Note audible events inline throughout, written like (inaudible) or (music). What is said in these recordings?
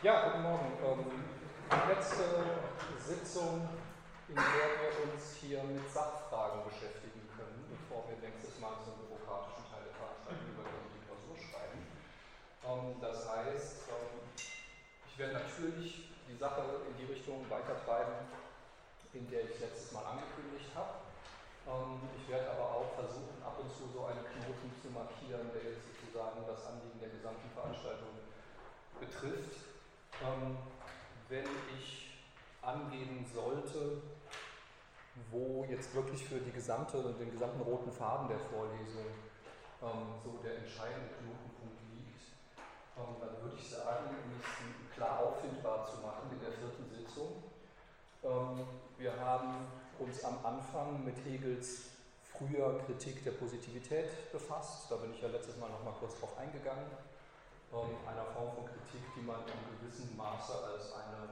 Ja, guten Morgen. Ähm, die letzte Sitzung, in der wir uns hier mit Sachfragen beschäftigen können, bevor wir nächstes Mal zum bürokratischen Teil der Veranstaltung und die Klausur schreiben. Ähm, das heißt, ähm, ich werde natürlich die Sache in die Richtung weitertreiben, in der ich letztes Mal angekündigt habe. Ähm, ich werde aber auch versuchen, ab und zu so einen Knoten zu markieren, der jetzt sozusagen das Anliegen der gesamten Veranstaltung betrifft ähm, wenn ich angeben sollte, wo jetzt wirklich für die gesamte, den gesamten roten Faden der Vorlesung ähm, so der entscheidende Knotenpunkt liegt, ähm, dann würde ich sagen, um es klar auffindbar zu machen in der vierten Sitzung. Ähm, wir haben uns am Anfang mit Hegels früher Kritik der Positivität befasst. Da bin ich ja letztes Mal noch mal kurz drauf eingegangen ähm, einer Form von Kritik, die man in gewissem Maße als eine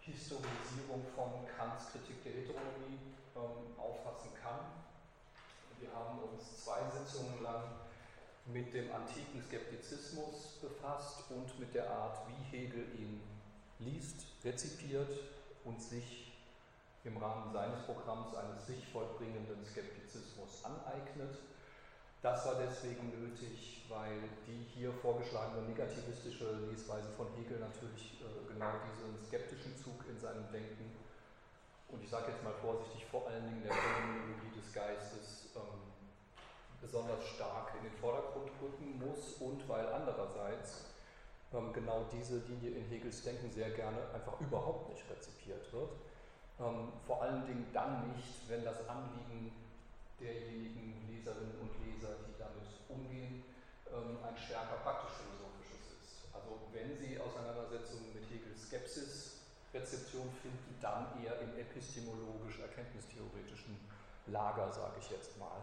Historisierung von Kants Kritik der Heteronomie ähm, auffassen kann. Wir haben uns zwei Sitzungen lang mit dem antiken Skeptizismus befasst und mit der Art, wie Hegel ihn liest, rezipiert und sich im Rahmen seines Programms eines sich vollbringenden Skeptizismus aneignet. Das war deswegen nötig, weil die hier vorgeschlagene negativistische Lesweise von Hegel natürlich äh, genau diesen skeptischen Zug in seinem Denken und ich sage jetzt mal vorsichtig, vor allen Dingen der Phänomenologie des Geistes ähm, besonders stark in den Vordergrund rücken muss und weil andererseits ähm, genau diese Linie in Hegels Denken sehr gerne einfach überhaupt nicht rezipiert wird. Ähm, vor allen Dingen dann nicht, wenn das Anliegen derjenigen Leserinnen und Leser, die damit umgehen, ähm, ein stärker praktisch-philosophisches ist. Also wenn Sie Auseinandersetzungen mit Hegels Skepsis Rezeption finden, dann eher im epistemologisch-erkenntnistheoretischen Lager, sage ich jetzt mal.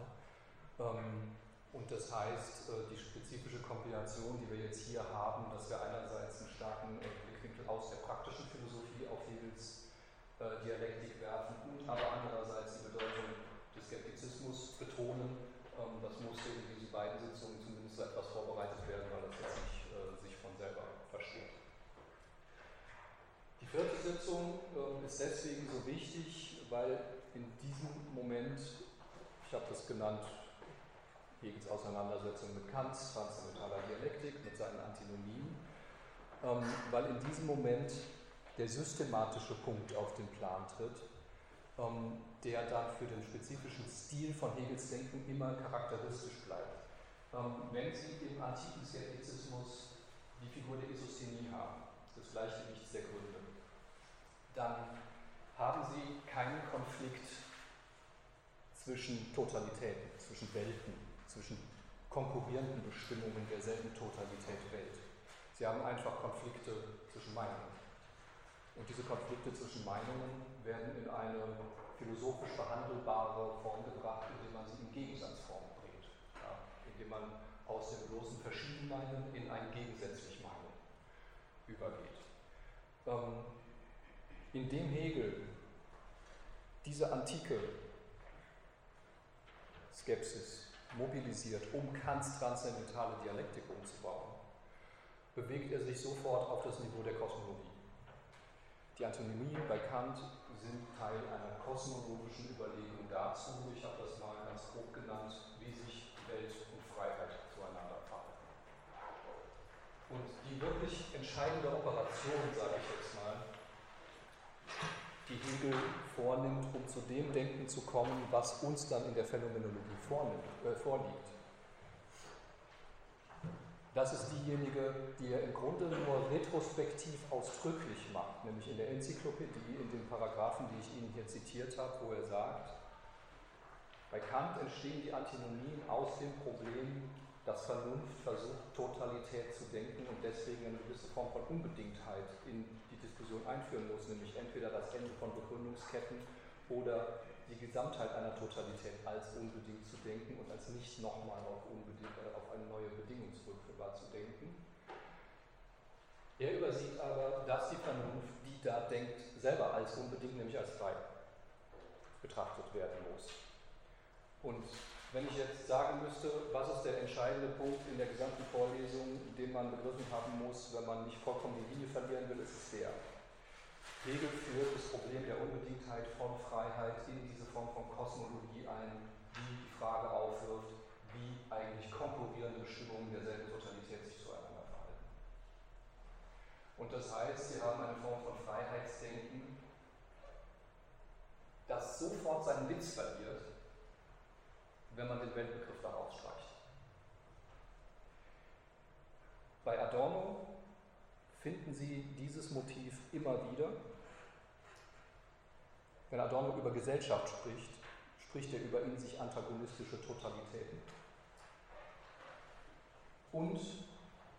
Ähm, und das heißt, äh, die spezifische Kombination, die wir jetzt hier haben, dass wir einerseits einen starken äh, Blickwinkel aus der praktischen Philosophie auf Hegels äh, Dialektik werfen und aber andererseits die Bedeutung Skeptizismus betonen. Ähm, das musste in diesen beiden Sitzungen zumindest etwas vorbereitet werden, weil das jetzt nicht äh, sich von selber versteht. Die vierte Sitzung ähm, ist deswegen so wichtig, weil in diesem Moment, ich habe das genannt, Hegels Auseinandersetzung mit Kants transzendentaler Dialektik, mit seinen Antinomien, ähm, weil in diesem Moment der systematische Punkt auf den Plan tritt, der dann für den spezifischen Stil von Hegels Denken immer charakteristisch bleibt. Ähm, wenn Sie im antiken Skeptizismus die Figur der Isosthenie haben, des Gleichgewichts der Gründe, dann haben Sie keinen Konflikt zwischen Totalitäten, zwischen Welten, zwischen konkurrierenden Bestimmungen derselben Totalität Welt. Sie haben einfach Konflikte zwischen Meinungen. Und diese Konflikte zwischen Meinungen werden in eine philosophisch behandelbare Form gebracht, indem man sie in Gegensatzform bringt. Ja, indem man aus dem bloßen Verschiedenmeinen in ein gegensätzlich Meinen übergeht. Ähm, indem Hegel diese antike Skepsis mobilisiert, um Kants transzendentale Dialektik umzubauen, bewegt er sich sofort auf das Niveau der Kosmologie. Die Antonymien bei Kant sind Teil einer kosmologischen Überlegung dazu, ich habe das mal ganz grob genannt, wie sich Welt und Freiheit zueinander verhalten. Und die wirklich entscheidende Operation, sage ich jetzt mal, die Hegel vornimmt, um zu dem Denken zu kommen, was uns dann in der Phänomenologie vornimmt, äh, vorliegt, das ist diejenige, die er im Grunde nur retrospektiv ausdrücklich macht, nämlich in der Enzyklopädie, in den Paragraphen, die ich Ihnen hier zitiert habe, wo er sagt, bei Kant entstehen die Antinomien aus dem Problem, dass Vernunft versucht, Totalität zu denken und deswegen eine gewisse Form von Unbedingtheit in die Diskussion einführen muss, nämlich entweder das Ende von Begründungsketten oder die Gesamtheit einer Totalität als unbedingt zu denken und als nicht nochmal auf, äh, auf eine neue Bedingung zurückführbar zu denken. Er übersieht aber, dass die Vernunft, die da denkt, selber als unbedingt, nämlich als frei betrachtet werden muss. Und Wenn ich jetzt sagen müsste, was ist der entscheidende Punkt in der gesamten Vorlesung, den man begriffen haben muss, wenn man nicht vollkommen die Linie verlieren will, ist es der. Hegel führt das Problem der Unbedingtheit von Freiheit in diese Form von Kosmologie ein, die die Frage aufwirft, wie eigentlich konkurrierende Bestimmungen derselben Totalität sich zueinander verhalten. Und das heißt, Sie haben eine Form von Freiheitsdenken, das sofort seinen Witz verliert, wenn man den Weltbegriff daraus streicht. Bei Adorno finden Sie dieses Motiv immer wieder. Wenn Adorno über Gesellschaft spricht, spricht er über in sich antagonistische Totalitäten. Und,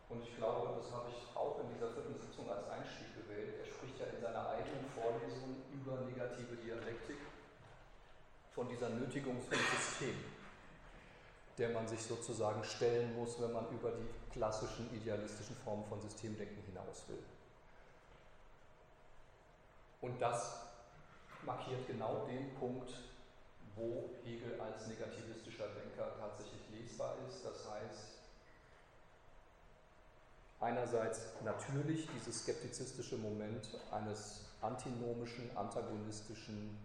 und ich glaube, das habe ich auch in dieser vierten Sitzung als Einstieg gewählt, er spricht ja in seiner eigenen Vorlesung über negative Dialektik von dieser Nötigung zum System der man sich sozusagen stellen muss, wenn man über die klassischen idealistischen Formen von Systemdenken hinaus will. Und das markiert genau den Punkt, wo Hegel als negativistischer Denker tatsächlich lesbar ist. Das heißt, einerseits natürlich dieses skeptizistische Moment eines antinomischen, antagonistischen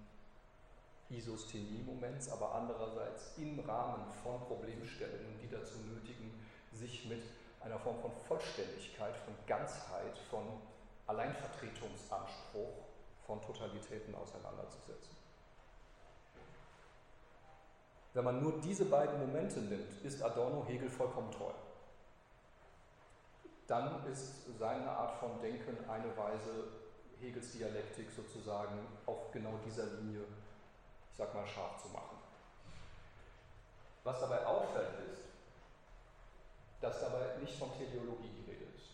Isosthenie-Moments, aber andererseits im Rahmen von Problemstellungen, die dazu nötigen, sich mit einer Form von Vollständigkeit, von Ganzheit, von Alleinvertretungsanspruch von Totalitäten auseinanderzusetzen. Wenn man nur diese beiden Momente nimmt, ist Adorno Hegel vollkommen treu. Dann ist seine Art von Denken eine Weise, Hegels Dialektik sozusagen auf genau dieser Linie ich sag mal, scharf zu machen. Was dabei auffällt ist, dass dabei nicht von Teleologie die Rede ist.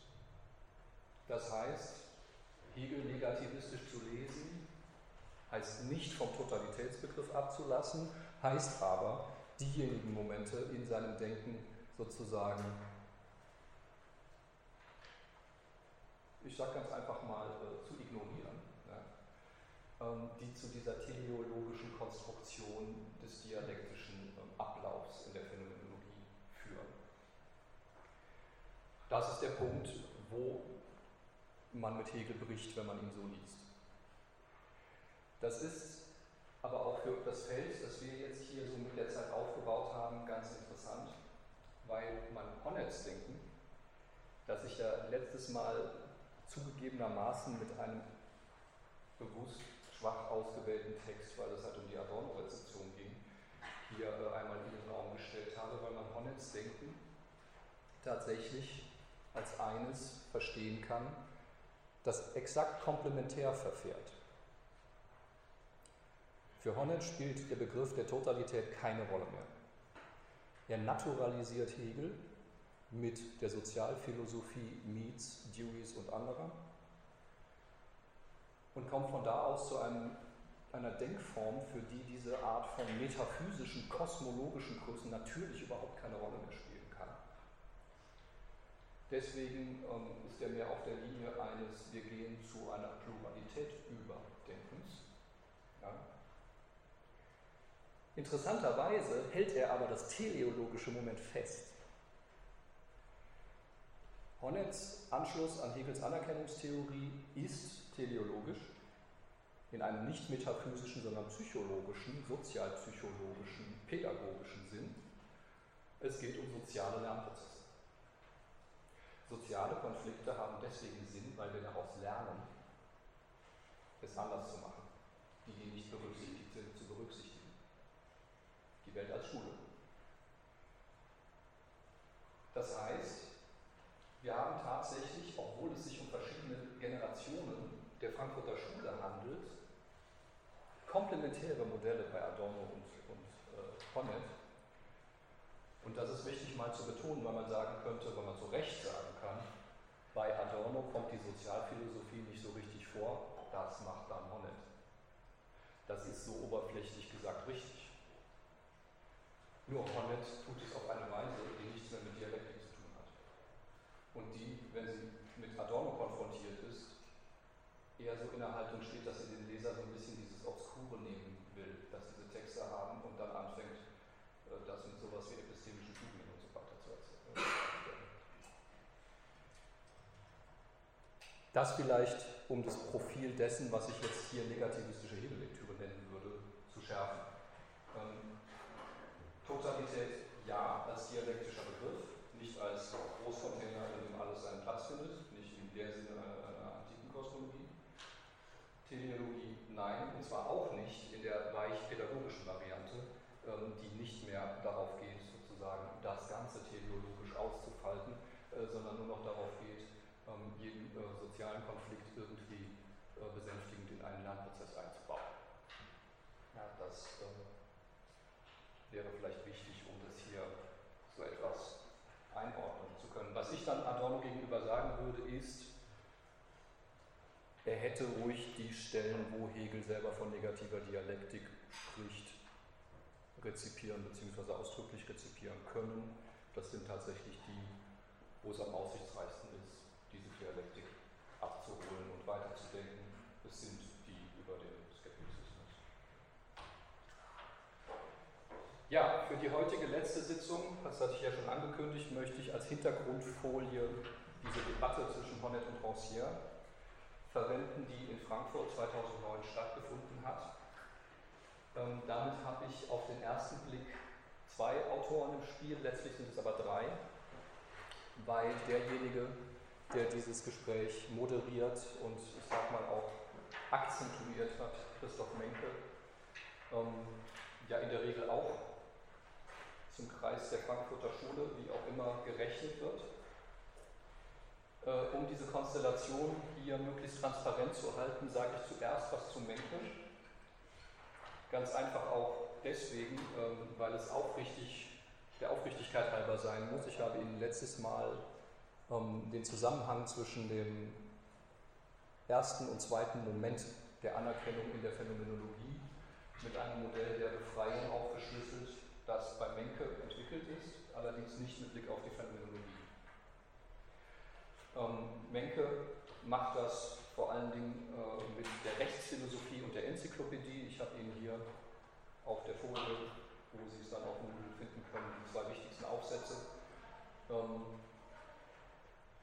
Das heißt, Hegel negativistisch zu lesen, heißt nicht vom Totalitätsbegriff abzulassen, heißt aber, diejenigen Momente in seinem Denken sozusagen, ich sage ganz einfach mal, äh, zu ignorieren ähm, die zu dieser teleologischen Konstruktion des dialektischen ähm, Ablaufs in der Phänomenologie führen. Das ist der Punkt, wo man mit Hegel bricht, wenn man ihn so liest. Das ist aber auch für das Feld, das wir jetzt hier so mit der Zeit aufgebaut haben, ganz interessant, weil man Honnets denken, das ich ja letztes Mal zugegebenermaßen mit einem bewusst schwach ausgewählten Text, weil es halt um die Adorno-Rezeption ging, hier äh, einmal in den Raum gestellt habe, weil man Honnets Denken tatsächlich als eines verstehen kann, das exakt komplementär verfährt. Für Honneth spielt der Begriff der Totalität keine Rolle mehr. Er naturalisiert Hegel mit der Sozialphilosophie Meads, Deweys und anderer und kommt von da aus zu einem, einer Denkform, für die diese Art von metaphysischen, kosmologischen Größen natürlich überhaupt keine Rolle mehr kann. Deswegen ähm, ist er mehr auf der Linie eines, wir gehen zu einer Pluralität überdenkens. Ja. Interessanterweise hält er aber das teleologische Moment fest. Honnets Anschluss an Hegels Anerkennungstheorie ist teleologisch, in einem nicht metaphysischen, sondern psychologischen, sozialpsychologischen, pädagogischen Sinn. Es geht um soziale Lernprozesse. Soziale Konflikte haben deswegen Sinn, weil wir daraus lernen, es anders zu machen, die, die nicht berücksichtigt sind, zu berücksichtigen. Die Welt als Schule. Das heißt, wir haben tatsächlich, obwohl es sich um verschiedene Generationen der Frankfurter Schule handelt, komplementäre Modelle bei Adorno und, und äh, Honneth. Und das ist wichtig mal zu betonen, weil man sagen könnte, weil man zu Recht sagen kann, bei Adorno kommt die Sozialphilosophie nicht so richtig vor, das macht dann Honneth. Das ist so oberflächlich gesagt richtig. Nur Honneth tut es auf eine Weise, die nichts mehr mit Dialektik zu tun hat. Und die, wenn sie mit Adorno konfrontiert ist, eher so in der Haltung steht, dass sie den Leser so ein bisschen dieses Obskure nehmen will, dass diese Texte haben und dann anfängt, äh, das Das vielleicht, um das Profil dessen, was ich jetzt hier negativistische Hegellektüre nennen würde, zu schärfen. Ähm, Totalität ja als dialektischer Begriff, nicht als Großcontainer, in dem alles seinen Platz findet, nicht in der Sinne einer, einer antiken Kosmologie. Teleologie nein, und zwar auch nicht in der weich pädagogischen Variante, ähm, die nicht mehr darauf geht, sozusagen das Ganze teleologisch auszufalten, äh, sondern nur noch darauf geht, ähm, jeden äh, sozialen Konflikt irgendwie äh, besänftigend in einen Lernprozess einzubauen. Ja, das ähm, wäre vielleicht wichtig, um das hier so etwas einordnen zu können. Was ich dann Adorno gegenüber sagen würde, ist, er hätte ruhig die Stellen, wo Hegel selber von negativer Dialektik spricht, rezipieren bzw. ausdrücklich rezipieren können. Das sind tatsächlich die, wo es am aussichtsreichsten ist, diese Dialektik abzuholen und weiterzudenken. Es sind die über den Skeptizismus. Ja, für die heutige letzte Sitzung, das hatte ich ja schon angekündigt, möchte ich als Hintergrundfolie diese Debatte zwischen Honnet und Rancière verwenden, die in Frankfurt 2009 stattgefunden hat. Ähm, damit habe ich auf den ersten Blick zwei Autoren im Spiel, letztlich sind es aber drei, weil derjenige, der dieses Gespräch moderiert und ich sag mal auch akzentuiert hat, Christoph Menke, ähm, ja in der Regel auch zum Kreis der Frankfurter Schule, wie auch immer, gerechnet wird. Äh, um diese Konstellation hier möglichst transparent zu halten, sage ich zuerst was zu Menke. Ganz einfach auch deswegen, ähm, weil es aufrichtig, der Aufrichtigkeit halber sein muss. Ich habe Ihnen letztes Mal ähm, den Zusammenhang zwischen dem ersten und zweiten Moment der Anerkennung in der Phänomenologie mit einem Modell der Befreiung aufgeschlüsselt, das bei Menke entwickelt ist, allerdings nicht mit Blick auf die Phänomenologie. Ähm, Menke macht das vor allen Dingen äh, mit der Rechtsphilosophie und der Enzyklopädie. Ich habe Ihnen hier auf der Folie, wo Sie es dann auf dem Moodle finden können, die zwei wichtigsten Aufsätze ähm,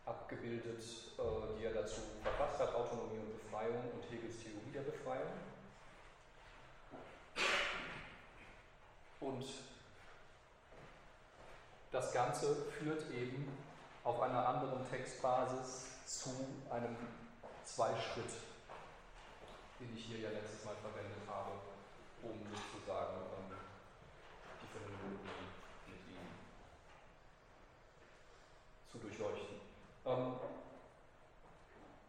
abgebildet, äh, die er dazu verfasst hat, Autonomie und Befreiung und Hegels Theorie der Befreiung. Und das Ganze führt eben auf einer anderen Textbasis zu einem Zweischritt, den ich hier ja letztes Mal verwendet habe, um sozusagen ähm, die Phänomenologie mit ihm zu durchleuchten. Ähm,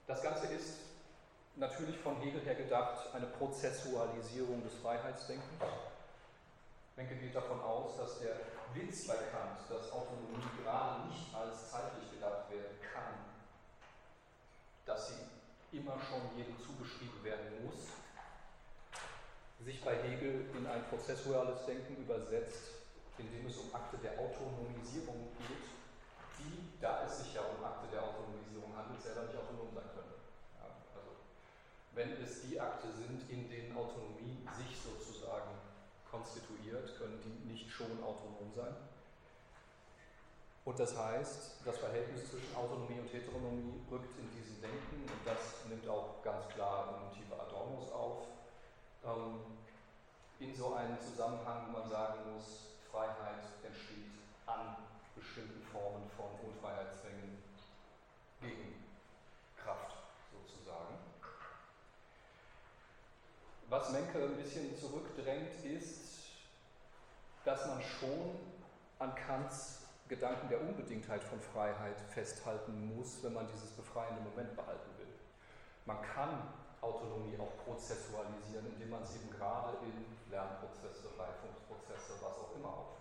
das Ganze ist natürlich von Hegel her gedacht eine Prozessualisierung des Freiheitsdenkens. Menke geht davon aus, dass der Witz bei Kant, dass Autonomie gerade nicht als zeitlich gedacht werden kann, dass sie immer schon jedem zugeschrieben werden muss, sich bei Hegel in ein prozessuales Denken übersetzt, indem es um Akte der Autonomisierung geht, die, da es sich ja um Akte der Autonomisierung handelt, selber nicht autonom sein können. Ja, also, wenn es die Akte sind, in denen Autonomie sich sozusagen konstituiert, können die nicht schon autonom sein. Und das heißt, das Verhältnis zwischen Autonomie und Heteronomie rückt in diesem Denken, und das nimmt auch ganz klar Motive Adornos auf, ähm, in so einen Zusammenhang, wo man sagen muss, Freiheit entsteht an bestimmten Formen von Unfreiheitszwängen gegen Kraft sozusagen. Was Menke ein bisschen zurückdrängt, ist, dass man schon an Kants Gedanken der Unbedingtheit von Freiheit festhalten muss, wenn man dieses befreiende Moment behalten will. Man kann Autonomie auch prozessualisieren, indem man sie eben gerade in Lernprozesse, Reifungsprozesse, was auch immer auflöst.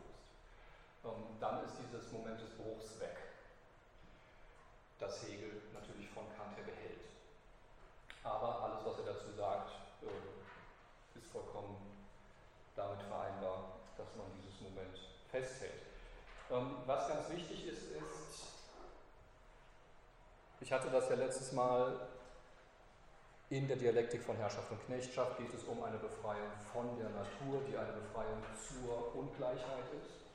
Ähm, dann ist dieses Moment des Bruchs weg, das Hegel natürlich von Kant her behält. Aber alles, was er dazu sagt, äh, ist vollkommen damit vereinbar, dass man dieses Moment festhält. Ähm, was ganz wichtig ist, ist, ich hatte das ja letztes Mal in der Dialektik von Herrschaft und Knechtschaft geht es um eine Befreiung von der Natur, die eine Befreiung zur Ungleichheit ist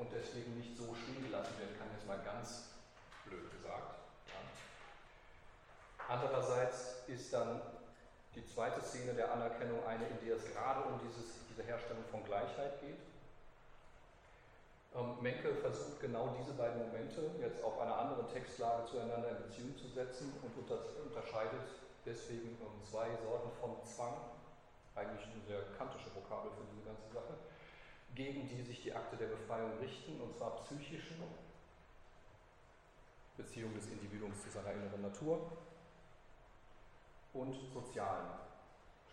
und deswegen nicht so stehen gelassen werden kann, jetzt mal ganz blöd gesagt. Ja. Andererseits ist dann die zweite Szene der Anerkennung eine, in der es gerade um dieses, diese Herstellung von Gleichheit geht. Ähm, Menke versucht genau diese beiden Momente jetzt auf einer anderen Textlage zueinander in Beziehung zu setzen und unter, unterscheidet deswegen um zwei Sorten von Zwang, eigentlich eine sehr kantische Vokabel für diese ganze Sache, gegen die sich die Akte der Befreiung richten, und zwar psychischen Beziehung des Individuums zu seiner inneren Natur und sozialen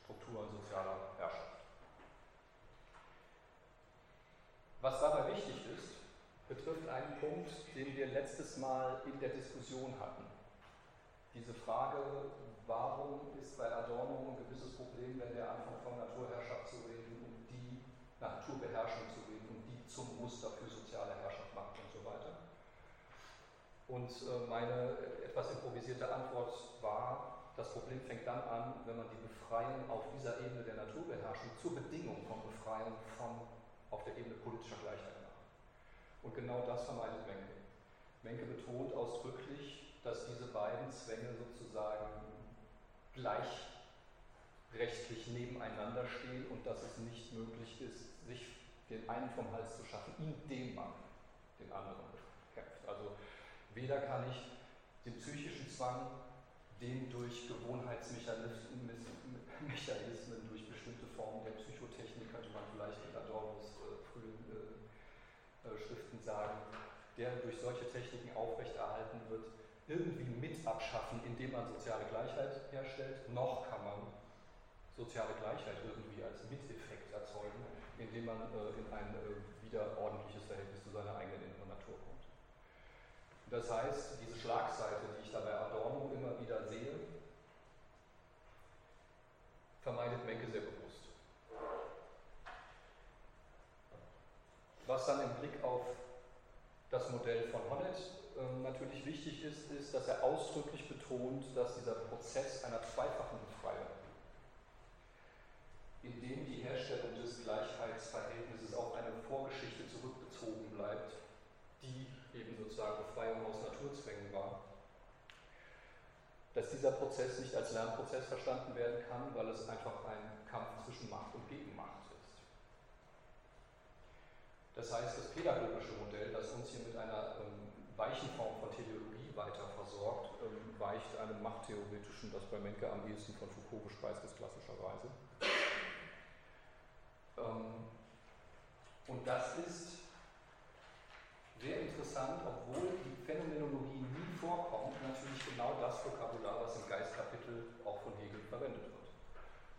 Strukturen sozialer Herrschaft. Was dabei wichtig ist, betrifft einen Punkt, den wir letztes Mal in der Diskussion hatten. Diese Frage, warum ist bei Adorno ein gewisses Problem, wenn der anfängt von Naturherrschaft zu reden und Naturbeherrschung zu reden die zum Muster für soziale Herrschaft macht und so weiter. Und äh, meine etwas improvisierte Antwort war, das Problem fängt dann an, wenn man die Befreiung auf dieser Ebene der Naturbeherrschung zur Bedingung von Befreiung von auf der Ebene politischer Gleichheit macht. Und genau das vermeidet Menke. Menke betont ausdrücklich, dass diese beiden Zwänge sozusagen gleichrechtlich nebeneinander stehen und dass es nicht möglich ist, sich den einen vom Hals zu schaffen, indem man den anderen bekämpft. Also weder kann ich den psychischen Zwang den durch Gewohnheitsmechanismen, durch bestimmte Formen der Psychotechnik, könnte man vielleicht in Adornos äh, frühen äh, äh, Schriften sagen, der durch solche Techniken aufrechterhalten wird, irgendwie mit abschaffen, indem man soziale Gleichheit herstellt, noch kann man soziale Gleichheit irgendwie als Miteffekt erzeugen, indem man äh, in ein äh, wieder ordentliches Verhältnis zu seiner eigenen inneren Natur kommt. Das heißt, diese Schlagseite, die ich da bei Adorno immer wieder sehe, vermeidet Menke sehr bewusst. Was dann im Blick auf das Modell von Honnet äh, natürlich wichtig ist, ist, dass er ausdrücklich betont, dass dieser Prozess einer zweifachen Befreiung, in dem die Herstellung des Gleichheitsverhältnisses auf eine Vorgeschichte zurückbezogen bleibt, die eben sozusagen Befreiung aus Naturzwängen war. Dass dieser Prozess nicht als Lernprozess verstanden werden kann, weil es einfach ein Kampf zwischen Macht und Gegenmacht ist. Das heißt, das pädagogische Modell, das uns hier mit einer ähm, weichen Form von Teleologie weiter versorgt, ähm, weicht einem machttheoretischen, das bei Menke am ehesten von Foucault gespeist ist, klassischerweise. Ähm, und das ist sehr interessant, obwohl die Phänomenologie nie vorkommt, natürlich genau das Vokabular, was im Geistkapitel auch von Hegel verwendet wird.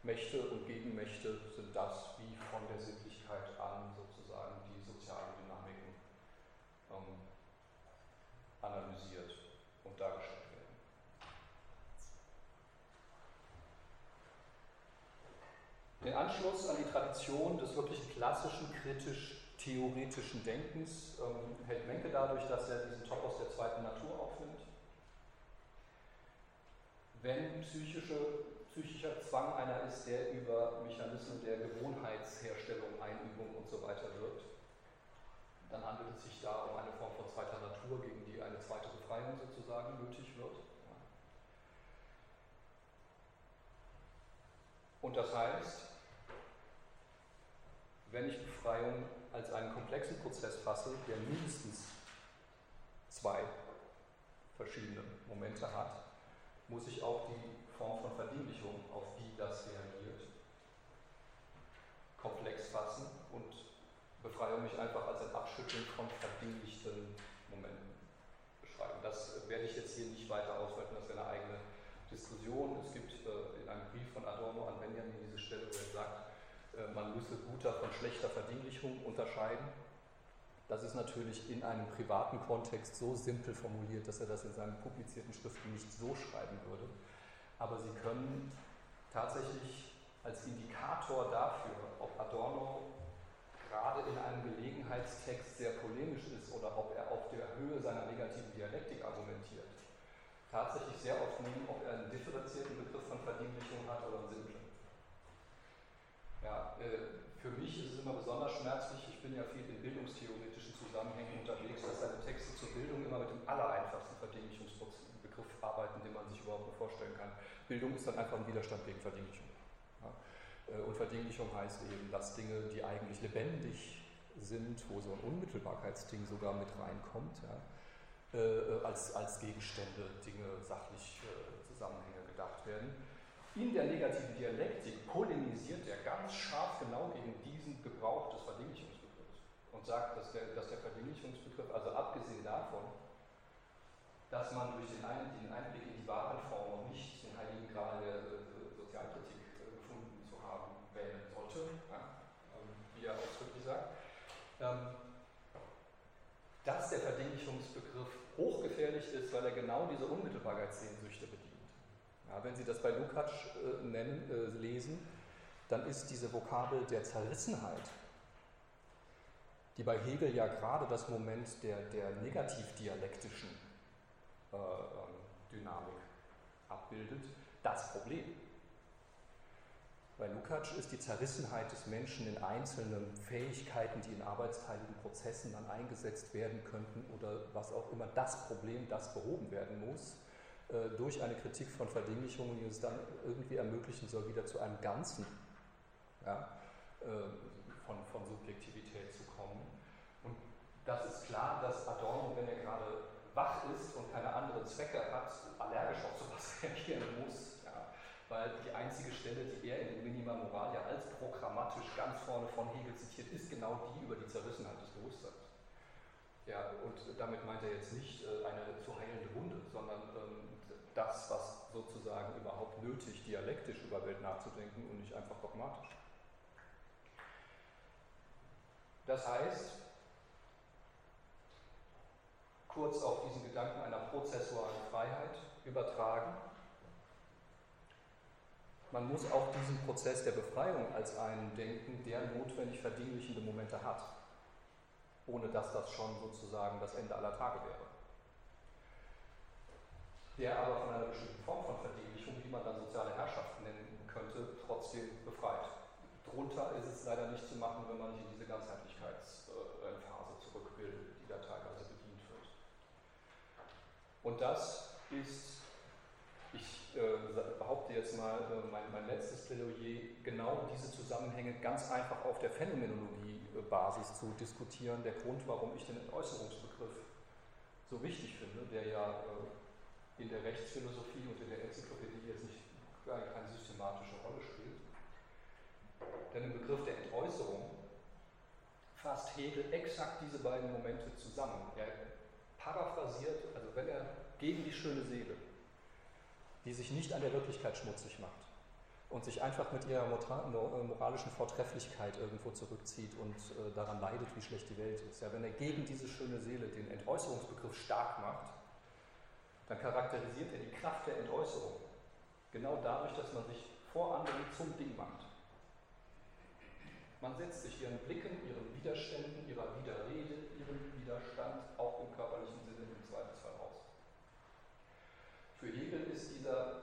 Mächte und Gegenmächte sind das, wie von der Sittlichkeit an sozusagen die sozialen Dynamiken ähm, analysiert und dargestellt werden. Den Anschluss an die Tradition des wirklich klassischen kritisch theoretischen Denkens ähm, hält Menke dadurch, dass er diesen Topos der zweiten Natur aufnimmt. Wenn psychische, psychischer Zwang einer ist, der über Mechanismen der Gewohnheitsherstellung, Einübung und so weiter wirkt, dann handelt es sich da um eine Form von zweiter Natur, gegen die eine zweite Befreiung sozusagen nötig wird. Und das heißt, wenn ich Befreiung als einen komplexen Prozess fasse, der mindestens zwei verschiedene Momente hat, muss ich auch die Form von Verdinglichung, auf die das reagiert, komplex fassen und Befreiung nicht einfach als ein Abschütteln von verdinglichten Momenten beschreiben. Das werde ich jetzt hier nicht weiter ausweiten, das wäre eine eigene Diskussion. Es gibt äh, in einem Brief von Adorno an Benjamin diese Stelle, wo er sagt, man müsse guter von schlechter Verdinglichung unterscheiden. Das ist natürlich in einem privaten Kontext so simpel formuliert, dass er das in seinen publizierten Schriften nicht so schreiben würde. Aber Sie können tatsächlich als Indikator dafür, ob Adorno gerade in einem Gelegenheitstext sehr polemisch ist oder ob er auf der Höhe seiner negativen Dialektik argumentiert, tatsächlich sehr oft nehmen, ob er einen differenzierten Begriff von Verdinglichung hat oder einen simplen. Ja, äh, für mich ist es immer besonders schmerzlich, ich bin ja viel in bildungstheoretischen Zusammenhängen unterwegs, dass seine Texte zur Bildung immer mit dem allereinfachsten Verdinglichungsbegriff Begriff arbeiten, den man sich überhaupt nur vorstellen kann. Bildung ist dann einfach ein Widerstand gegen Verdinglichung. Äh, und Verdinglichung heißt eben, dass Dinge, die eigentlich lebendig sind, wo so ein Unmittelbarkeitsding sogar mit reinkommt, ja, äh, als, als Gegenstände, Dinge, sachlich Zusammenhänge gedacht werden. In der negativen Dialektik polemisiert er ganz scharf genau gegen diesen Gebrauch des Verdinglichungsbegriffs und sagt, dass der, dass der Verdinglichungsbegriff, also abgesehen davon, dass man durch den, Ein den Einblick in die wahren Form noch nicht den heiligen Gral der äh, Sozialkritik äh, gefunden zu haben wählen sollte, ähm, wie er ausdrücklich sagt, ähm, dass der Verdinglichungsbegriff hochgefährlich ist, weil er genau diese Unmittelbarkeitssehnsüchte. Ja, wenn Sie das bei Lukács äh, nennen, äh, lesen, dann ist diese Vokabel der Zerrissenheit, die bei Hegel ja gerade das Moment der, der negativdialektischen äh, ähm, Dynamik abbildet, das Problem. Bei Lukács ist die Zerrissenheit des Menschen in einzelnen Fähigkeiten, die in arbeitsteiligen Prozessen dann eingesetzt werden könnten oder was auch immer das Problem, das behoben werden muss, durch eine Kritik von Verdinglichungen, die es dann irgendwie ermöglichen soll, wieder zu einem Ganzen ja, äh, von, von Subjektivität zu kommen. Und das ist klar, dass Adorno, wenn er gerade wach ist und keine anderen Zwecke hat, allergisch auf sowas (laughs) reagieren muss. Ja, weil die einzige Stelle, die er in Minima Moralia als programmatisch ganz vorne von Hegel zitiert, ist genau die über die Zerrissenheit des Bewusstseins. Ja, und damit meint er jetzt nicht äh, eine zu heilende Wunde, sondern ähm, das, was sozusagen überhaupt nötig, dialektisch über Welt nachzudenken und nicht einfach dogmatisch. Das heißt, kurz auf diesen Gedanken einer prozessualen Freiheit übertragen. Man muss auch diesen Prozess der Befreiung als einen denken, der notwendig verdinglichende Momente hat, ohne dass das schon sozusagen das Ende aller Tage wäre. Der aber von einer bestimmten Form von Verdinglichung, die man dann soziale Herrschaft nennen könnte, trotzdem befreit. Drunter ist es leider nicht zu machen, wenn man nicht in diese Ganzheitlichkeitsphase zurück will, die da teilweise und das ist, ich äh, behaupte jetzt mal, äh, mein, mein, letztes Plädoyer, genau diese Zusammenhänge ganz einfach auf der Phänomenologie-Basis zu diskutieren. Der Grund, warum ich den Entäußerungsbegriff so wichtig finde, der ja äh, in der Rechtsphilosophie und in der Enzyklopädie jetzt nicht keine systematische Rolle spielt. Denn im Begriff der Entäußerung fasst Hegel exakt diese beiden Momente zusammen. Er paraphrasiert, also wenn er gegen die schöne Seele, die sich nicht an der Wirklichkeit schmutzig macht und sich einfach mit ihrer moralischen Vortrefflichkeit irgendwo zurückzieht und äh, daran leidet, wie schlecht die Welt ist. Ja, wenn er gegen diese schöne Seele den Entäußerungsbegriff stark macht, dann charakterisiert er die Kraft der Entäußerung genau dadurch, dass man sich vor anderen zum Ding macht. Man setzt sich ihren Blicken, ihren Widerständen, ihrer Widerrede, ihrem Widerstand auch im körperlichen Sinne im Zweifelsfall aus. Für Hegel ist dieser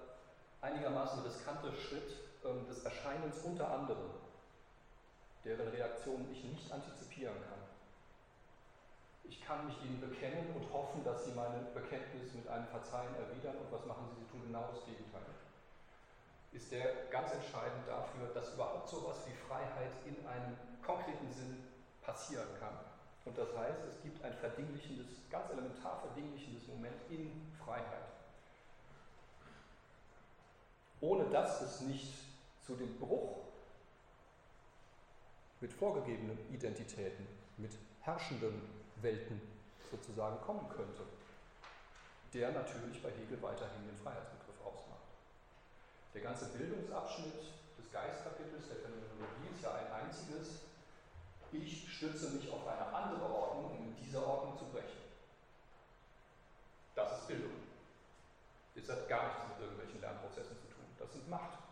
einigermaßen riskante Schritt ähm, des Erscheinens unter anderem, deren Reaktionen ich nicht antizipieren kann. Ich kann mich ihnen bekennen und hoffen, dass sie meine Bekenntnis mit einem Verzeihen erwidern und was machen sie? Sie tun genau das Gegenteil ist der ganz entscheidend dafür, dass überhaupt so etwas wie Freiheit in einem konkreten Sinn passieren kann. Und das heißt, es gibt ein verdinglichendes, ganz elementar verdinglichendes Moment in Freiheit. Ohne dass es nicht zu dem Bruch mit vorgegebenen Identitäten, mit herrschenden Welten sozusagen kommen könnte, der natürlich bei Hegel weiterhin den Freiheitsbegriff der ganze Bildungsabschnitt des Geistkapitels der Phänomenologie ist ja ein einziges. Ich stütze mich auf eine andere Ordnung, um in dieser Ordnung zu brechen. Das ist Bildung. Das hat gar nichts mit irgendwelchen Lernprozessen zu tun. Das sind Machtverhältnisse.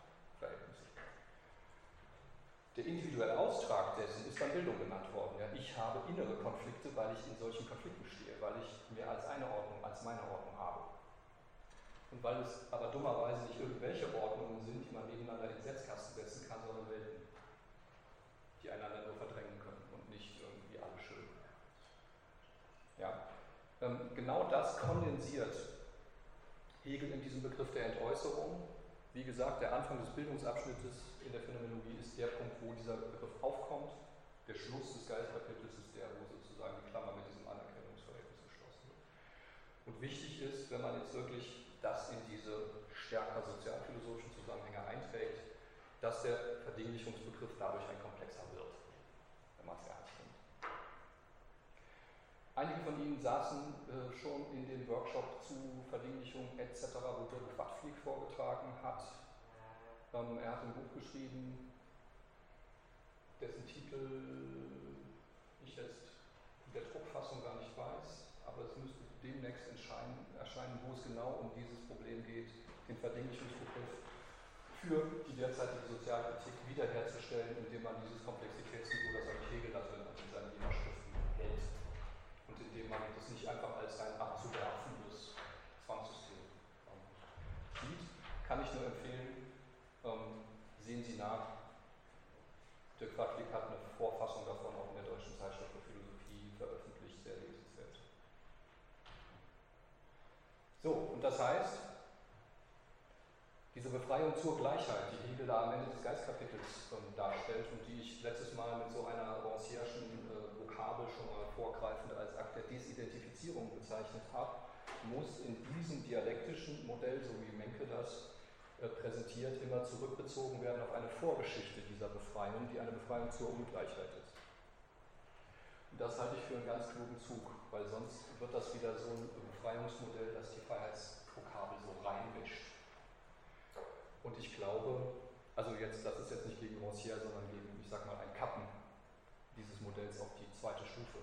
Der individuelle Austrag dessen ist dann Bildung genannt worden. Ja, ich habe innere Konflikte, weil ich in solchen Konflikten stehe, weil ich mehr als eine Ordnung, als meine Ordnung habe. Und weil es aber dummerweise nicht irgendwelche Ordnungen sind, die man nebeneinander in Setzkasten setzen kann, sondern Welten, die einander nur verdrängen können und nicht irgendwie alle schön. Ja. Ähm, genau das kondensiert Hegel in diesem Begriff der Entäußerung. Wie gesagt, der Anfang des Bildungsabschnittes in der Phänomenologie ist der Punkt, wo dieser Begriff aufkommt. Der Schluss des Geistkapitels ist der, wo sozusagen die Klammer mit diesem Anerkennungsverhältnis geschlossen wird. Und wichtig ist, wenn man jetzt wirklich das in diese stärker sozialphilosophischen Zusammenhänge einträgt, dass der Verdinglichungsbegriff dadurch ein komplexer wird, wenn man es ernst nimmt. Einige von Ihnen saßen äh, schon in dem Workshop zu Verdinglichung etc., wo Dirk Quadflieg vorgetragen hat. Ähm, er hat ein Buch geschrieben, dessen Titel ich jetzt in der Druckfassung gar nicht weiß, aber es müsste demnächst erscheinen, wo es genau um dieses Problem geht, den Verdinglichungsbegriff für die derzeitige Sozialkritik wiederherzustellen, indem man dieses Komplexitätsniveau, das eigentlich Hegel hatte, in hält. Und indem man das nicht einfach als ein abzuwerfendes Zwangssystem ähm, sieht, kann ich nur empfehlen, ähm, sehen Sie nach, der Quadlik hat eine Vorfassung davon auch in der Deutschen Zeitschrift für Philosophie veröffentlicht, sehr lesenswert. So, und das heißt, diese Befreiung zur Gleichheit, die Hegel da am Ende des Geistkapitels ähm, darstellt und die ich letztes Mal mit so einer Rancierschen äh, Vokabel schon mal vorgreifend als Akt der Desidentifizierung bezeichnet habe, muss in diesem dialektischen Modell, so wie Menke das äh, präsentiert, immer zurückbezogen werden auf eine Vorgeschichte dieser Befreiung, die eine Befreiung zur Ungleichheit ist. Und das halte ich für einen ganz klugen Zug, weil sonst wird das wieder so ein Befreiungsmodell, das die Freiheitsvokabel so reinmischt. Und ich glaube, also jetzt, das ist jetzt nicht gegen Rancière, sondern gegen, ich sag mal, ein Kappen dieses Modells auf die zweite Stufe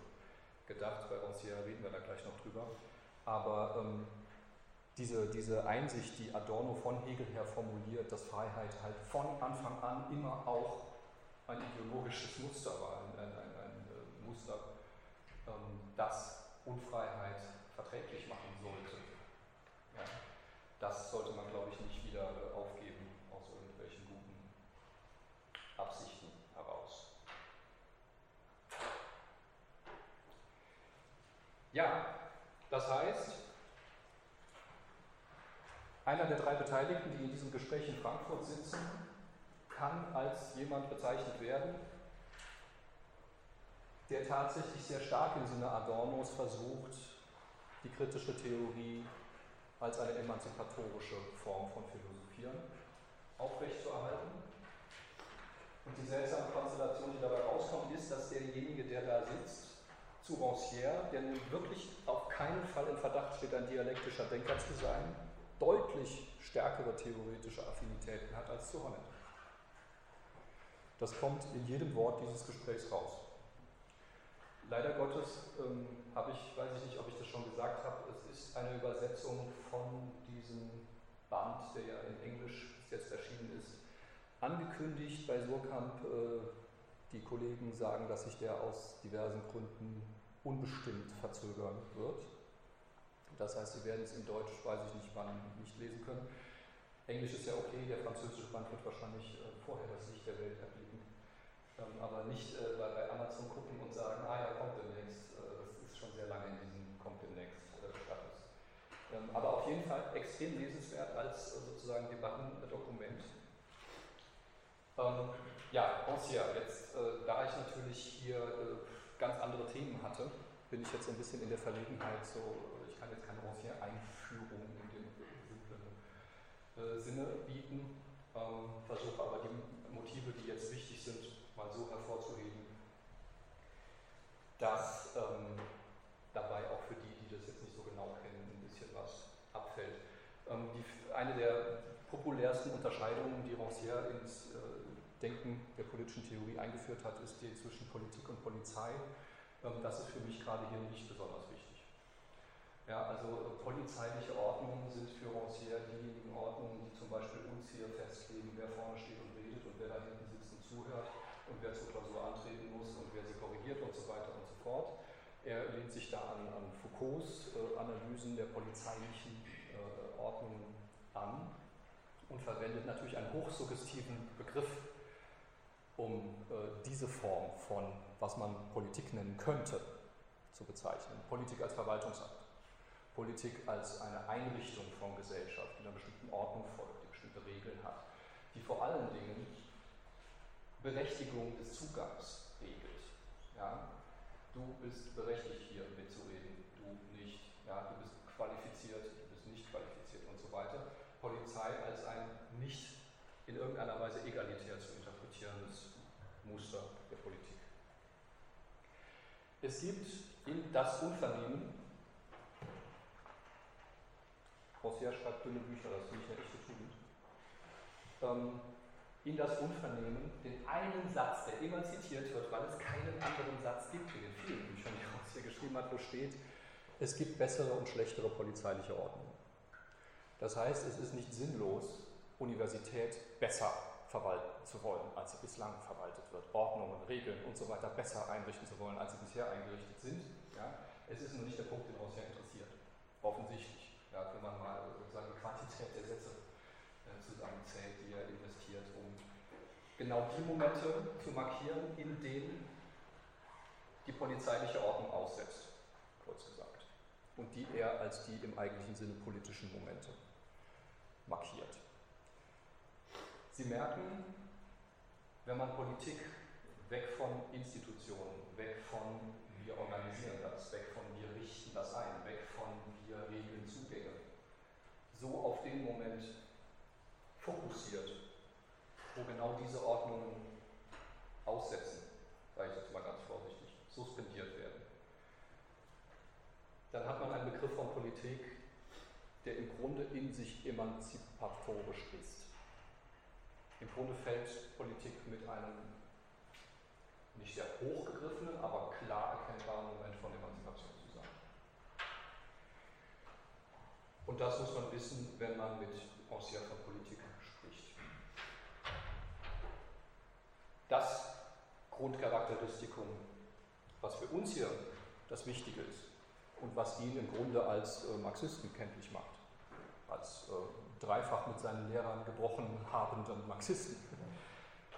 gedacht. Bei Rancière reden wir da gleich noch drüber. Aber ähm, diese, diese Einsicht, die Adorno von Hegel her formuliert, dass Freiheit halt von Anfang an immer auch ein ideologisches Muster war, ein, ein, ein, ein äh, Muster, ähm, das Unfreiheit verträglich machen sollte. Ja, das sollte man, glaube ich, nicht wieder äh, aufgeben aus irgendwelchen guten Absichten heraus. Ja, das heißt, einer der drei Beteiligten, die in diesem Gespräch in Frankfurt sitzen, kann als jemand bezeichnet werden, der tatsächlich sehr stark im Sinne Adornos versucht, die kritische Theorie als eine emanzipatorische Form von Philosophieren aufrechtzuerhalten. Und die seltsame Konstellation, die dabei rauskommt, ist, dass derjenige, der da sitzt, zu Rancière, der nun wirklich auf keinen Fall im Verdacht steht, ein dialektischer Denker zu sein, deutlich stärkere theoretische Affinitäten hat als zu Honneth. Das kommt in jedem Wort dieses Gesprächs raus. Leider Gottes ähm, habe ich, weiß ich nicht, ob ich das schon gesagt habe, es ist eine Übersetzung von diesem Band, der ja in Englisch jetzt erschienen ist, angekündigt bei Surkamp. Äh, die Kollegen sagen, dass sich der aus diversen Gründen unbestimmt verzögern wird. Das heißt, Sie werden es in Deutsch, weiß ich nicht wann, nicht lesen können. Englisch ist ja okay, der französische Band wird wahrscheinlich äh, vorher das Licht der Welt erblicken. Ähm, aber nicht äh, bei, Amazon gucken und sagen, ah ja, kommt demnächst. Äh, das ist schon sehr lange in diesem kommt demnächst Status. Ähm, aber auf jeden Fall extrem lesenswert als sozusagen Debattendokument. Ähm, ja, Rancière, jetzt, da ich natürlich hier ganz andere Themen hatte, bin ich jetzt ein bisschen in der Verlegenheit, so kann jetzt keine Rancière-Einführung in dem simplen äh, Sinne bieten, ähm, versuche aber die Motive, die jetzt wichtig sind, mal so hervorzuheben, dass ähm, dabei auch für die, die das jetzt nicht so genau kennen, ein bisschen was abfällt. Ähm, die, eine der populärsten Unterscheidungen, die Rancière ins äh, Denken der politischen Theorie eingeführt hat, ist die zwischen Politik und Polizei. Ähm, das ist für mich gerade hier nicht besonders wichtig. Ja, also polizeiliche Ordnungen sind für Rancière diejenigen Ordnungen, die zum Beispiel uns hier festlegen, wer vorne steht und redet und wer da hinten sitzt und zuhört und wer zur Klausur antreten muss und wer sie korrigiert und so weiter und so fort. Er lehnt sich da an, an Foucaults äh, Analysen der polizeilichen äh, Ordnungen an und verwendet natürlich einen hochsuggestiven Begriff, um äh, diese Form von, was man Politik nennen könnte, zu bezeichnen. Politik als Verwaltungsakt. Politik als eine Einrichtung von Gesellschaft, die einer bestimmten Ordnung folgt, die bestimmte Regeln hat, die vor allen Dingen Berechtigung des Zugangs regelt. Ja? Du bist berechtigt, hier mitzureden, du nicht. Ja? Du bist qualifiziert, du bist nicht qualifiziert und so weiter. Polizei als ein nicht in irgendeiner Weise egalitär zu interpretierendes Muster der Politik. Es gibt in das Unvernehmen, Rossier schreibt dünne Bücher, das finde ich eine echte Tugend, ähm, in das Unvernehmen den einen Satz, der immer zitiert wird, weil es keinen anderen Satz gibt in den vielen Büchern, die Rossier geschrieben hat, wo steht, es gibt bessere und schlechtere polizeiliche Ordnungen. Das heißt, es ist nicht sinnlos, Universität besser verwalten zu wollen, als sie bislang verwaltet wird. Ordnungen, Regeln und so weiter besser einrichten zu wollen, als sie bisher eingerichtet sind. Ja? Es ist nur nicht der Punkt, den uns ja interessiert. Offensichtlich. Ja, wenn man mal sozusagen die Quantität der Sätze äh, zusammenzählt, die er investiert, um genau die Momente zu markieren, in denen die polizeiliche Ordnung aussetzt, kurz gesagt. Und die er als die im eigentlichen Sinne politischen Momente markiert. Sie merken, wenn man Politik weg von Institutionen, weg von wir organisieren das, weg von wir richten das ein, weg von wir regeln Zugänge, so auf den Moment fokussiert, wo genau diese Ordnungen aussetzen, sage ich jetzt mal ganz vorsichtig, suspendiert werden. Dann hat man einen Begriff von Politik, der im Grunde in sich emanzipatorisch ist. Im Grunde fällt Politik mit einem nicht sehr hochgegriffenen, aber klar erkennbaren Moment von Emanzipation zusammen. Und das muss man wissen, wenn man mit Ancien von Politik spricht. Das Grundcharakteristikum, was für uns hier das Wichtige ist und was ihn im Grunde als äh, Marxisten kenntlich macht, als äh, dreifach mit seinen Lehrern gebrochen habenden Marxisten,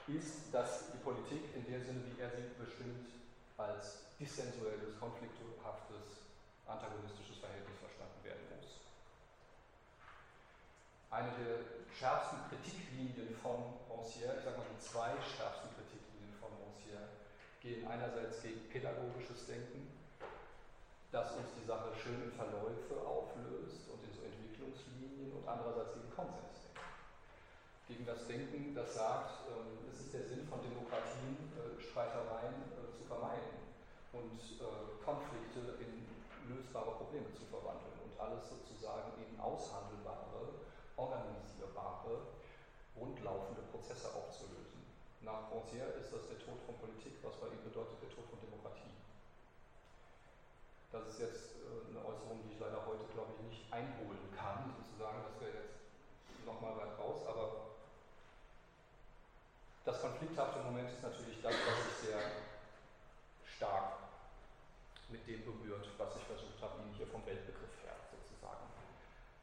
ist, dass die Politik in der Sinne, wie er sie bestimmt, als dissensuelles, konflikthaftes, antagonistisches Verhältnis verstanden werden muss. Eine der schärfsten Kritiklinien von Rancière, ich sage mal die zwei schärfsten Kritiklinien von Rancière, gehen einerseits gegen pädagogisches Denken, das uns die Sache schön in Verläufe auflöst und in so Entwicklungslinien und andererseits gegen Konsensdenken. Gegen das Denken, das sagt, ähm, es ist der Sinn von Demokratien, äh, Streitereien äh, zu vermeiden und äh, Konflikte in lösbare Probleme zu verwandeln und alles sozusagen in aushandelbare, organisierbare, rundlaufende Prozesse aufzulösen. Nach Rancière ist das der Tod von Politik, was bei ihm bedeutet der Tod von Demokratie. Das ist jetzt äh, eine Äußerung, die ich leider heute, glaube ich, nicht einholen kann, sozusagen, das wäre jetzt nochmal weit raus, aber das konflikthafte Moment ist natürlich das, was sich sehr stark mit dem berührt, was ich versucht habe, Ihnen hier vom Weltbegriff her sozusagen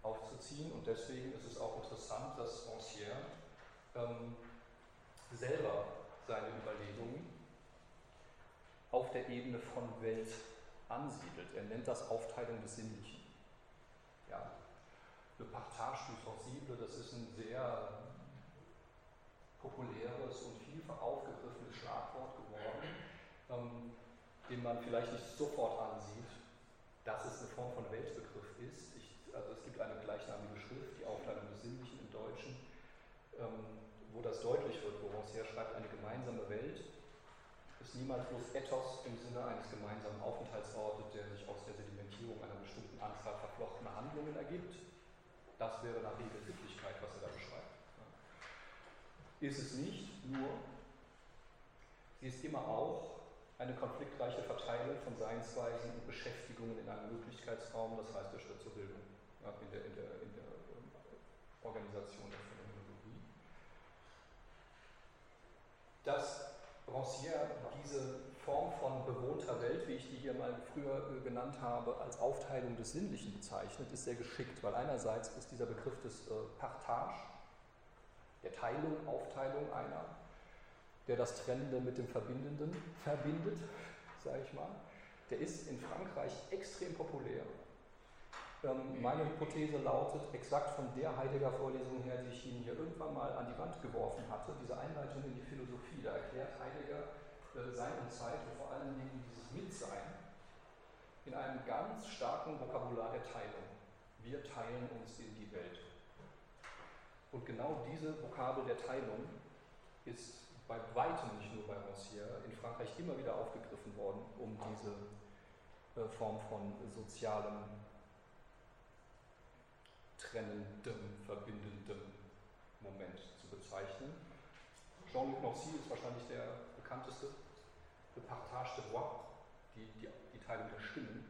aufzuziehen. Und deswegen ist es auch interessant, dass Rancière ähm, selber seine Überlegungen auf der Ebene von Welt ansiedelt. Er nennt das Aufteilung des Sinnlichen. Ja. Le Partage du Sensible, das ist ein sehr populäres und vielfach aufgegriffenes Schlagwort geworden, ähm, den man vielleicht nicht sofort ansieht, dass es eine Form von Weltbegriff ist. Ich, also es gibt eine gleichnamige Schrift, die Aufteilung des Sinnlichen im Deutschen, ähm, wo das deutlich wird, woraus her schreibt, eine gemeinsame Welt niemals bloß Ethos im Sinne eines gemeinsamen Aufenthaltsortes, der sich aus der Sedimentierung einer bestimmten Anzahl verflochtener Handlungen ergibt. Das wäre nach Hegel Sittlichkeit, was er da beschreibt. Ist es nicht, nur sie ist immer auch eine konfliktreiche Verteilung von Seinsweisen und Beschäftigungen in einem Möglichkeitsraum, das heißt der Schritt zur Bildung in der, in der, in der ähm, Organisation der Phänomenologie. Das Rancière diese Form von bewohnter Welt, wie ich die hier mal früher äh, genannt habe, als Aufteilung des Sinnlichen bezeichnet, ist sehr geschickt, weil einerseits ist dieser Begriff des äh, Partage, der Teilung, Aufteilung einer, der das Trennende mit dem Verbindenden verbindet, (laughs) sage ich mal, der ist in Frankreich extrem populär. Ähm, meine Hypothese lautet, exakt von der Heidegger-Vorlesung her, die ich Ihnen hier irgendwann mal an die Wand geworfen hatte, diese Einleitung in die Philosophie, da erklärt Heidegger äh, Sein und Zeit und vor allen Dingen dieses Mitsein in einem ganz starken Vokabular der Teilung. Wir teilen uns in die Welt. Und genau diese Vokabel der Teilung ist bei weitem nicht nur bei Rancière in Frankreich immer wieder aufgegriffen worden, um diese äh, Form von sozialem, trennendem, verbindendem Moment zu bezeichnen. Jean-Luc Nancy ist wahrscheinlich der bekannteste, Le Partage de Voix, die, die, die Teilung der Stimmen,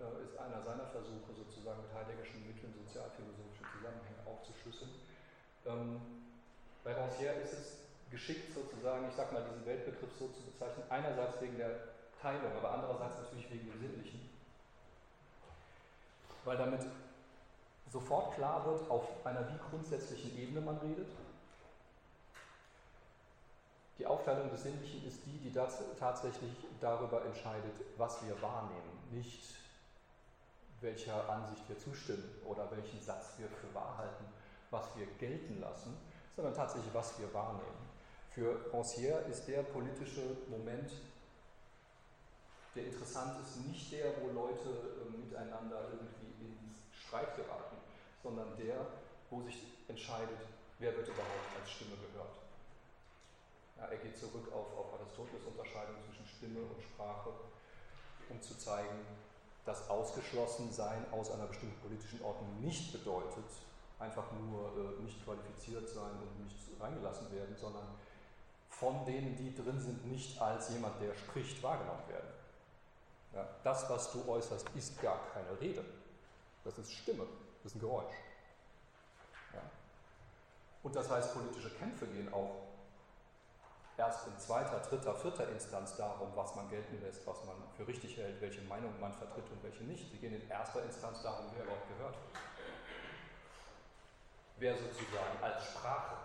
äh, ist einer seiner Versuche, sozusagen mit Heideggerschen Mitteln sozialphilosophische Zusammenhänge aufzuschlüsseln. Ähm, bei Rancière ist es geschickt, sozusagen, ich sag mal, diesen Weltbegriff so zu bezeichnen, einerseits wegen der Teilung, aber andererseits natürlich wegen dem Sinnlichen. Weil damit sofort klar wird, auf einer wie grundsätzlichen Ebene man redet. Die Aufteilung des Sinnlichen ist die, die tatsächlich darüber entscheidet, was wir wahrnehmen, nicht welcher Ansicht wir zustimmen oder welchen Satz wir für wahr halten, was wir gelten lassen, sondern tatsächlich, was wir wahrnehmen. Für Rancière ist der politische Moment, der interessant ist, nicht der, wo Leute äh, miteinander irgendwie ins Streit geraten, sondern der, wo sich entscheidet, wer wird überhaupt als Stimme gehört. Ja, er geht zurück auf, auf Aristoteles Unterscheidung zwischen Stimme und Sprache, um zu zeigen, dass Ausgeschlossensein aus einer bestimmten politischen Ordnung nicht bedeutet, einfach nur äh, nicht qualifiziert sein und nicht reingelassen werden, sondern von denen, die drin sind, nicht als jemand, der spricht, wahrgenommen werden. Ja, das, was du äußerst, ist gar keine Rede. Das ist Stimme, das ist ein Geräusch. Ja. Und das heißt, politische Kämpfe gehen auch erst in zweiter, dritter, vierter Instanz darum, was man gelten lässt, was man für richtig hält, welche Meinung man vertritt und welche nicht. Sie gehen in erster Instanz darum, wer überhaupt gehört. Wer sozusagen als Sprache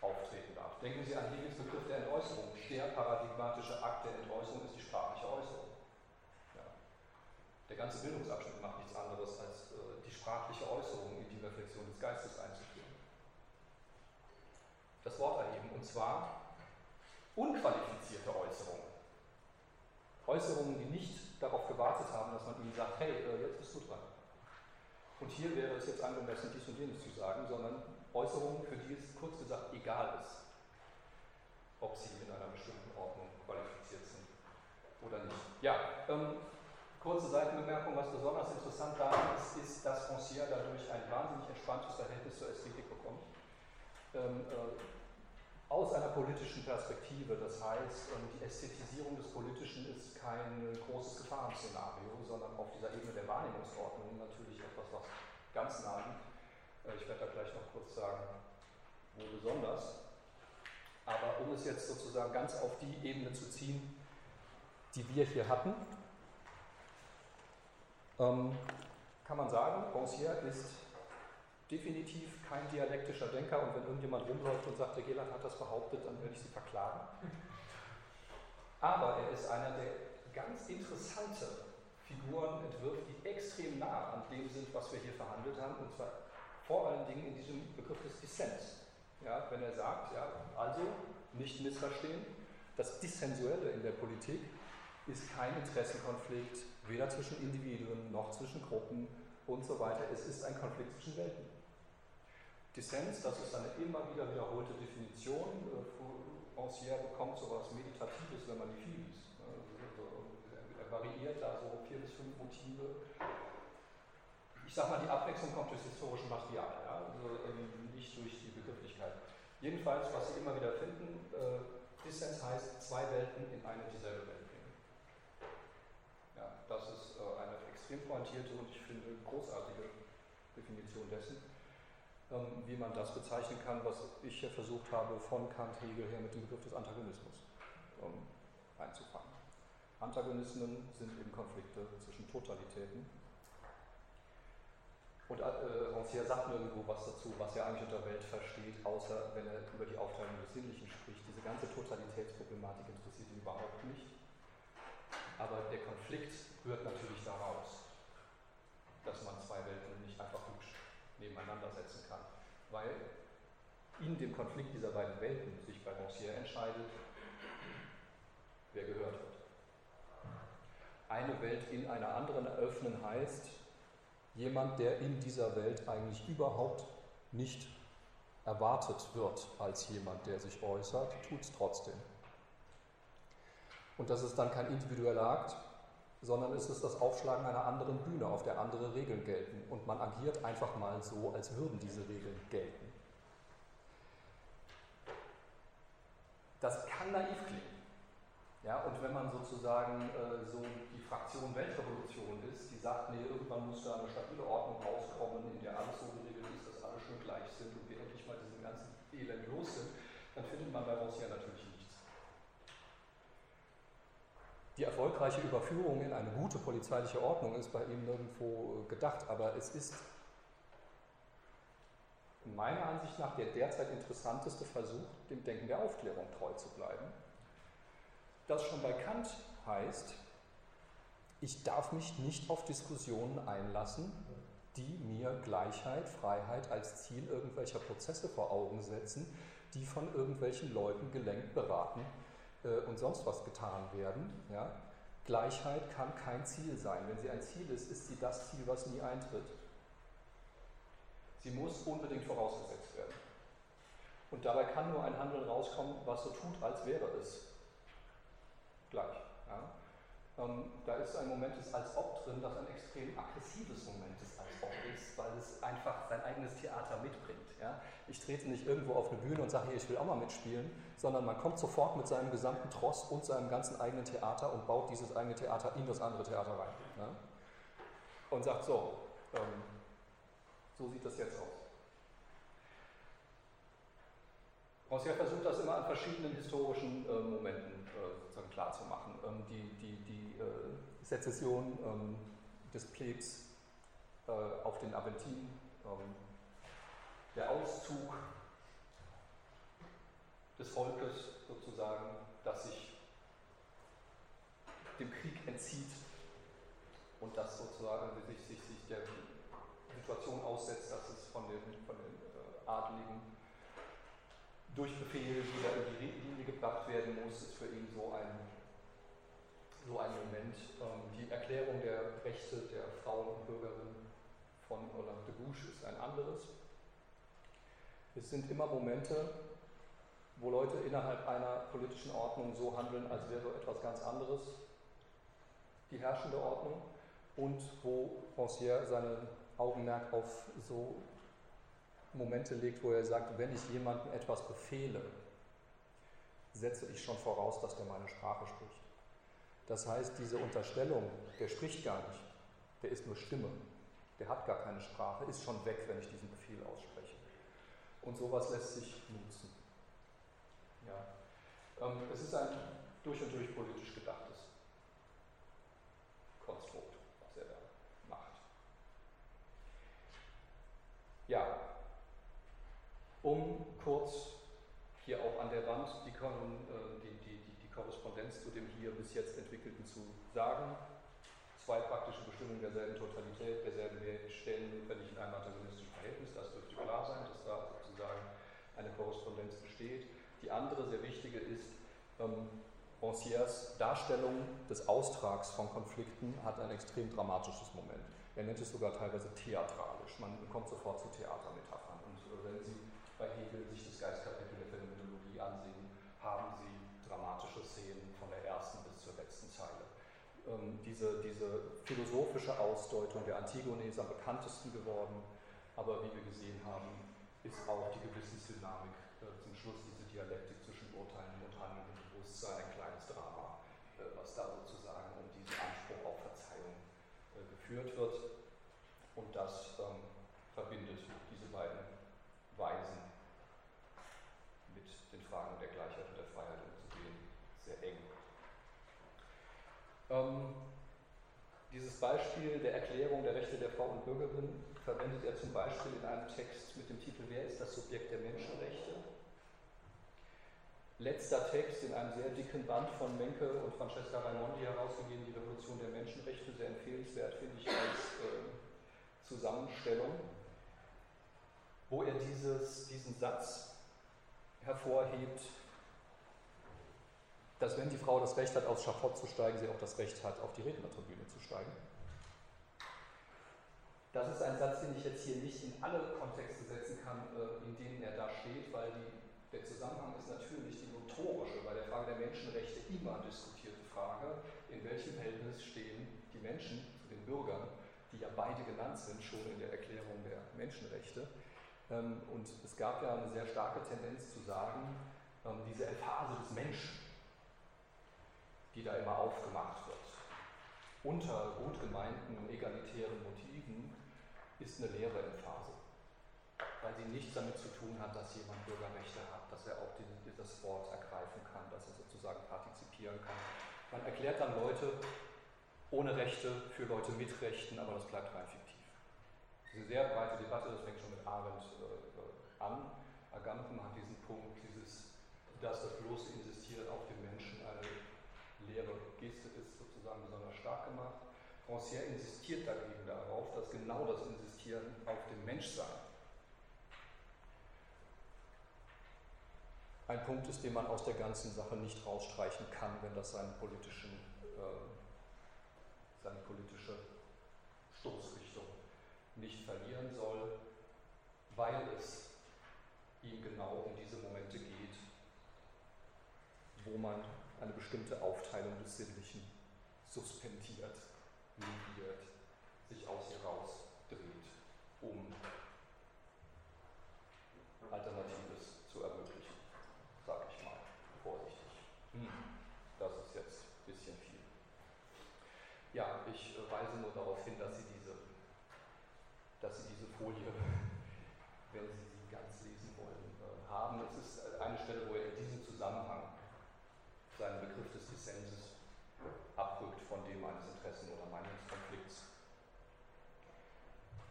auftreten darf. Denken Sie an Hegels Begriff der Entäußerung. Der paradigmatische Akt der Entäußerung ist die sprachliche Äußerung. Der ganze Bildungsabschnitt macht nichts anderes, als äh, die sprachliche Äußerung in die Reflexion des Geistes einzuführen. Das Wort erheben, und zwar unqualifizierte Äußerungen. Äußerungen, die nicht darauf gewartet haben, dass man ihnen sagt, hey, äh, jetzt bist du dran. Und hier wäre es jetzt angemessen, dies und jenes zu sagen, sondern Äußerungen, für die es kurz gesagt egal ist, ob sie in einer bestimmten Ordnung qualifiziert sind oder nicht. Ja, ähm, kurze Seitenbemerkung, was besonders interessant daran ist, ist, dass Rancière dadurch ein wahnsinnig entspanntes Verhältnis zur Ästhetik bekommt. Ähm, äh, aus einer politischen Perspektive. Das heißt, ähm, die Ästhetisierung des Politischen ist kein großes Gefahrenszenario, sondern auf dieser Ebene der Wahrnehmungsordnung natürlich etwas, was ganz nah liegt. Äh, ich werde da gleich noch kurz sagen, wo besonders. Aber um es jetzt sozusagen ganz auf die Ebene zu ziehen, die wir hier hatten, ähm, kann man sagen, Rancière ist definitiv kein dialektischer Denker und wenn irgendjemand rumläuft und sagt, der Geland hat das behauptet, dann werde ich sie verklagen. Aber er ist einer, der ganz interessante Figuren entwirft, die extrem nah an dem sind, was wir hier verhandelt haben, und zwar vor allen Dingen in diesem Begriff des Dissens. Ja, wenn er sagt, ja, also nicht missverstehen, das Dissensuelle in der Politik ist kein Interessenkonflikt, weder zwischen Individuen noch zwischen Gruppen und so weiter. Es ist ein Konflikt zwischen Welten. Dissens, das ist eine immer wieder wiederholte Definition. Äh, Rancière bekommt so etwas Meditatives, wenn man die viel liest. Also, er variiert da so vier bis fünf Motive ich sage mal, die Abwechslung kommt durch historische Material, ja? also ähm, nicht durch die Begrifflichkeit. Jedenfalls, was Sie immer wieder finden, äh, Dissens heißt zwei Welten in eine dieselbe Welt. Ja, das ist äh, eine extrem pointierte und ich finde großartige Definition dessen, ähm, wie man das bezeichnen kann, was ich hier versucht habe, von Kant Hegel her mit dem Begriff des Antagonismus ähm, einzufangen. Antagonismen sind eben Konflikte zwischen Totalitäten und äh, Rancière sagt nirgendwo was dazu, was er eigentlich unter Welt versteht, außer wenn er über die Aufteilung des Sinnlichen spricht. Diese ganze Totalitätsproblematik interessiert ihn überhaupt nicht. Aber der Konflikt rührt natürlich daraus. dass man zwei Welten nicht einfach hübsch nebeneinander setzen kann, weil in dem Konflikt dieser beiden Welten sich bei Rancière entscheidet, wer gehört wird. Eine Welt in einer anderen eröffnen heißt, jemand, der in dieser Welt eigentlich überhaupt nicht erwartet wird als jemand, der sich äußert, tut es trotzdem. Und das ist dann kein individueller Akt, sondern es ist das Aufschlagen einer anderen Bühne, auf der andere Regeln gelten. Und man agiert einfach mal so, als würden diese Regeln gelten. Das kann naiv klingen. Ja, und wenn man sozusagen äh, so die Fraktion Weltrevolution ist, die sagt, nee, irgendwann muss da eine stabile Ordnung rauskommen, in der alles so geregelt ist, dass alle schön gleich sind und wir endlich mal diesen ganzen Elend los sind, dann findet man bei Rancière natürlich nichts. Die erfolgreiche Überführung in eine gute polizeiliche Ordnung ist bei ihm nirgendwo äh, gedacht, aber es ist meiner Ansicht nach der derzeit interessanteste Versuch, dem Denken der Aufklärung treu zu bleiben. Das schon bei Kant heißt, ich darf mich nicht auf Diskussionen einlassen, die mir Gleichheit, Freiheit als Ziel irgendwelcher Prozesse vor Augen setzen, die von irgendwelchen Leuten gelenkt, beraten und sonst was getan werden. Ja? Gleichheit kann kein Ziel sein. Wenn sie ein Ziel ist, ist sie das Ziel, was nie eintritt. Sie muss unbedingt vorausgesetzt werden. Und dabei kann nur ein Handeln rauskommen, was so tut, als wäre es gleich. Ja. Ähm, da ist ein Moment des als ob drin, das ein extrem aggressives Moment des als ob ist, weil es einfach sein eigenes Theater mitbringt. Ja. Ich trete nicht irgendwo auf eine Bühne und sage, hier, ich will auch mal mitspielen, sondern man kommt sofort mit seinem gesamten Tross und seinem ganzen eigenen Theater und baut dieses eigene Theater in das andere Theater rein. Ja. Und sagt so, ähm, so sieht das jetzt aus. Rancière versucht das immer an verschiedenen historischen äh, Momenten sozusagen klarzumachen. Ähm, die die, die äh, Sezession ähm, des Plebs äh, auf den Aventinen, ähm, der Auszug des Volkes sozusagen, das sich dem Krieg entzieht und das sozusagen sich, sich, sich der Situation aussetzt, dass es von den, von den äh, Adligen durch Befehl wieder in die Linie gebracht werden muss, ist für ihn so ein, so ein Moment. Ähm, die Erklärung der Rechte der Frauen und Bürgerinnen von Olympe de Gouges ist ein anderes. Es sind immer Momente, wo Leute innerhalb einer politischen Ordnung so handeln, als wäre etwas ganz anderes die herrschende Ordnung und wo Rancière seinen Augenmerk auf so Momente legt, wo er sagt, wenn ich jemandem etwas befehle, setze ich schon voraus, dass der meine Sprache spricht. Das heißt, diese Unterstellung, der spricht gar nicht, der ist nur Stimme, der hat gar keine Sprache, ist schon weg, wenn ich diesen Befehl ausspreche. Und sowas lässt sich nutzen. Ja. Ähm, es ist ein durch und durch politisch gedachtes Konstrukt, was er da macht. Ja, um kurz hier auch an der Wand die, äh, die, die, die, Korrespondenz zu dem hier bis jetzt entwickelten zu sagen. Zwei praktische Bestimmungen derselben Totalität, derselben Welt stellen notwendig in einem antagonistischen Verhältnis. Das dürfte klar sein, dass da sozusagen eine Korrespondenz besteht. Die andere, sehr wichtige, ist, ähm, Rancières Darstellung des Austrags von Konflikten hat ein extrem dramatisches Moment. Er nennt es sogar teilweise theatralisch. Man kommt sofort zu Theatermetaphern. Und äh, wenn Sie bei Hegel sich das Geistkapitel der Phänomenologie ansehen, haben sie dramatische Szenen von der ersten bis zur letzten Zeile. Ähm, diese, diese philosophische Ausdeutung der Antigone ist am bekanntesten geworden, aber wie wir gesehen haben, ist auch die Gewissensdynamik äh, zum Schluss diese Dialektik zwischen Urteilen und Handeln und Bewusstsein ein kleines Drama, äh, was da sozusagen um diesen Anspruch auf Verzeihung äh, geführt wird. Und das ähm, verbindet diese beiden Weisen Fragen der Gleichheit und der Freiheit umzugehen, sehr eng. Ähm, dieses Beispiel der Erklärung der Rechte der Frau und Bürgerin verwendet er zum Beispiel in einem Text mit dem Titel Wer ist das Subjekt der Menschenrechte? Letzter Text in einem sehr dicken Band von Menke und Francesca Raimondi herausgegeben, die Revolution der Menschenrechte, sehr empfehlenswert, finde ich, als äh, Zusammenstellung, wo er dieses, diesen Satz hervorhebt, dass wenn die Frau das Recht hat, aufs Schafott zu steigen, sie auch das Recht hat, auf die Rednertribüne zu steigen. Das ist ein Satz, den ich jetzt hier nicht in alle Kontexte setzen kann, äh, in denen er da steht, weil die, der Zusammenhang ist natürlich die notorische, bei der Frage der Menschenrechte immer diskutierte Frage, in welchem Verhältnis stehen die Menschen zu den Bürgern, die ja beide genannt sind, schon in der Erklärung der Menschenrechte. Ähm, und es gab ja eine sehr starke Tendenz zu sagen, ähm, diese Emphase des Menschen, die da immer aufgemacht wird, unter gut gemeinten egalitären Motiven, ist eine leere Emphase, weil sie nichts damit zu tun hat, dass jemand Bürgerrechte hat, dass er auch das Wort ergreifen kann, dass er sozusagen partizipieren kann. Man erklärt dann Leute ohne Rechte für Leute mit Rechten, aber das bleibt rein fiktiv. Diese sehr breite Debatte, das fängt schon mit Arendt äh, an. Agamben hat diesen Punkt, dieses, dass das bloße Insistieren auf den eine leere Geste ist, sozusagen besonders stark gemacht. Rancière insistiert dagegen darauf, dass genau das Insistieren auf dem Menschsein ein Punkt ist, den man aus der ganzen Sache nicht rausstreichen kann, wenn das seinen politischen, äh, seine politische Stoßrichtung nicht verlieren soll, weil es ihm genau um diese Momente geht, wo man eine bestimmte Aufteilung des Sinnlichen suspendiert negiert, sich aus ihr rausdreht, um Alternatives zu ermöglichen, sage ich mal vorsichtig. Hm, das ist jetzt ein bisschen viel. Ja, ich weise nur darauf hin, dass Sie diese, dass Sie diese Folie, wenn Sie sie ganz lesen wollen, äh, haben. Es ist eine Stelle, wo er in diesem Zusammenhang seinen Begriff des Dissenses abrückt von dem eines Interessen- oder Meinungskonflikts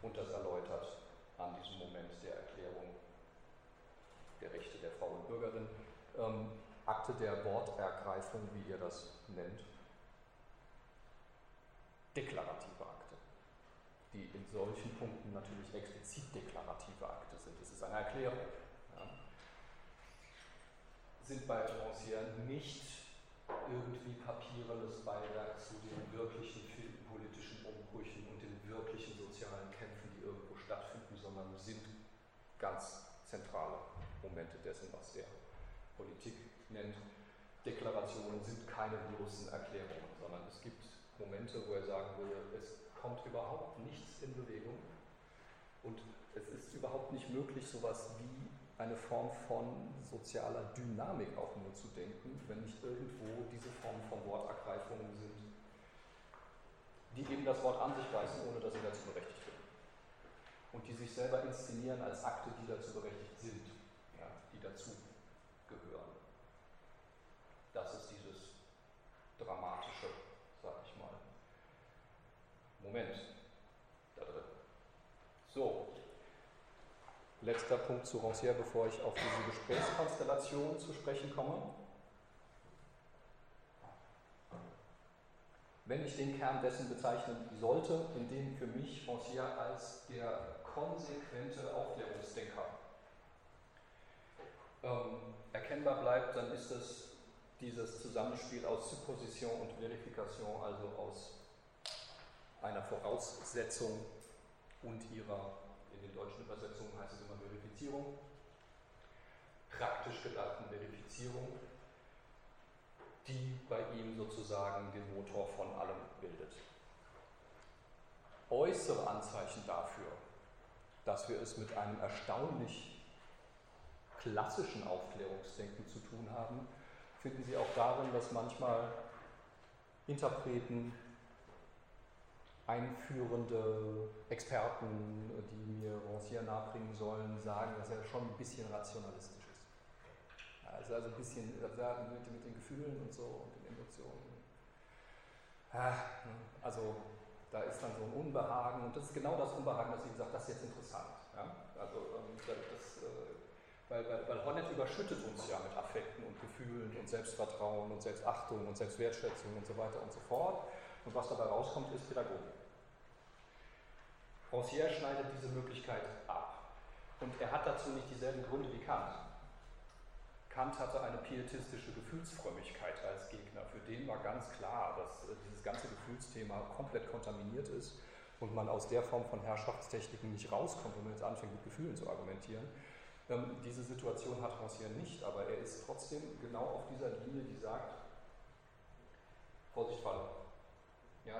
und das erläutert an diesem Moment der Erklärung der Rechte der Frau und Bürgerin. Ähm, Akte der Wortergreifung, wie ihr das nennt, deklarative Akte, die in solchen Punkten natürlich explizit deklarative Akte sind. Es ist eine Erklärung. Ja. Sind bei Rancière nicht irgendwie papierenes Beiwerk zu den wirklichen politischen Umbrüchen und den wirklichen sozialen Kämpfen, die irgendwo stattfinden, sondern sind ganz zentrale Momente dessen, was er Politik nennt. Deklarationen sind keine bloßen Erklärungen, sondern es gibt Momente, wo er sagen würde, es kommt überhaupt nichts in Bewegung und es ist überhaupt nicht möglich, sowas wie eine Form von sozialer Dynamik auch nur zu denken, wenn nicht irgendwo diese Form von Wortergreifungen sind, die eben das Wort an sich reißen, ohne dass sie dazu berechtigt sind. Und die sich selber inszenieren als Akte, die dazu berechtigt sind, ja, die dazu gehören. Das ist dieses dramatische, sag ich mal, Moment da drin. So, Letzter Punkt zu Rancière, bevor ich auf diese Gesprächskonstellation zu sprechen komme. Wenn ich den Kern dessen bezeichnen sollte, in dem für mich Rancière als der konsequente Aufklärungsdenker ähm, erkennbar bleibt, dann ist es dieses Zusammenspiel aus Supposition und Verifikation, also aus einer Voraussetzung und ihrer in den deutschen Übersetzungen heißt es immer Verifizierung, praktisch gedachten Verifizierung, die bei ihm sozusagen den Motor von allem bildet. Äußere Anzeichen dafür, dass wir es mit einem erstaunlich klassischen Aufklärungsdenken zu tun haben, finden Sie auch darin, dass manchmal Interpreten einführende Experten, die mir Rancière nahebringen sollen, sagen, dass er schon ein bisschen rationalistisch ist. Also, also ein bisschen also mit, mit den Gefühlen und so und den Emotionen. Also da ist dann so ein Unbehagen und das ist genau das Unbehagen, dass sie sagt, das ist jetzt interessant. Ja? Also ähm, das, äh, weil, weil, weil Hornet überschüttet uns ja mit Affekten und Gefühlen und Selbstvertrauen und Selbstachtung und Selbstwertschätzung und so weiter und so fort. Und was dabei rauskommt, ist Pädagogik. Rancière schneidet diese Möglichkeit ab. Und er hat dazu nicht dieselben Gründe wie Kant. Kant hatte eine pietistische Gefühlsfrömmigkeit als Gegner. Für den war ganz klar, dass äh, dieses ganze Gefühlsthema komplett kontaminiert ist und man aus der Form von Herrschaftstechniken nicht rauskommt, wenn man jetzt anfängt, mit Gefühlen zu argumentieren. Ähm, diese Situation hat Rancière nicht, aber er ist trotzdem genau auf dieser Linie, die sagt, Vorsicht, Falle. Ja?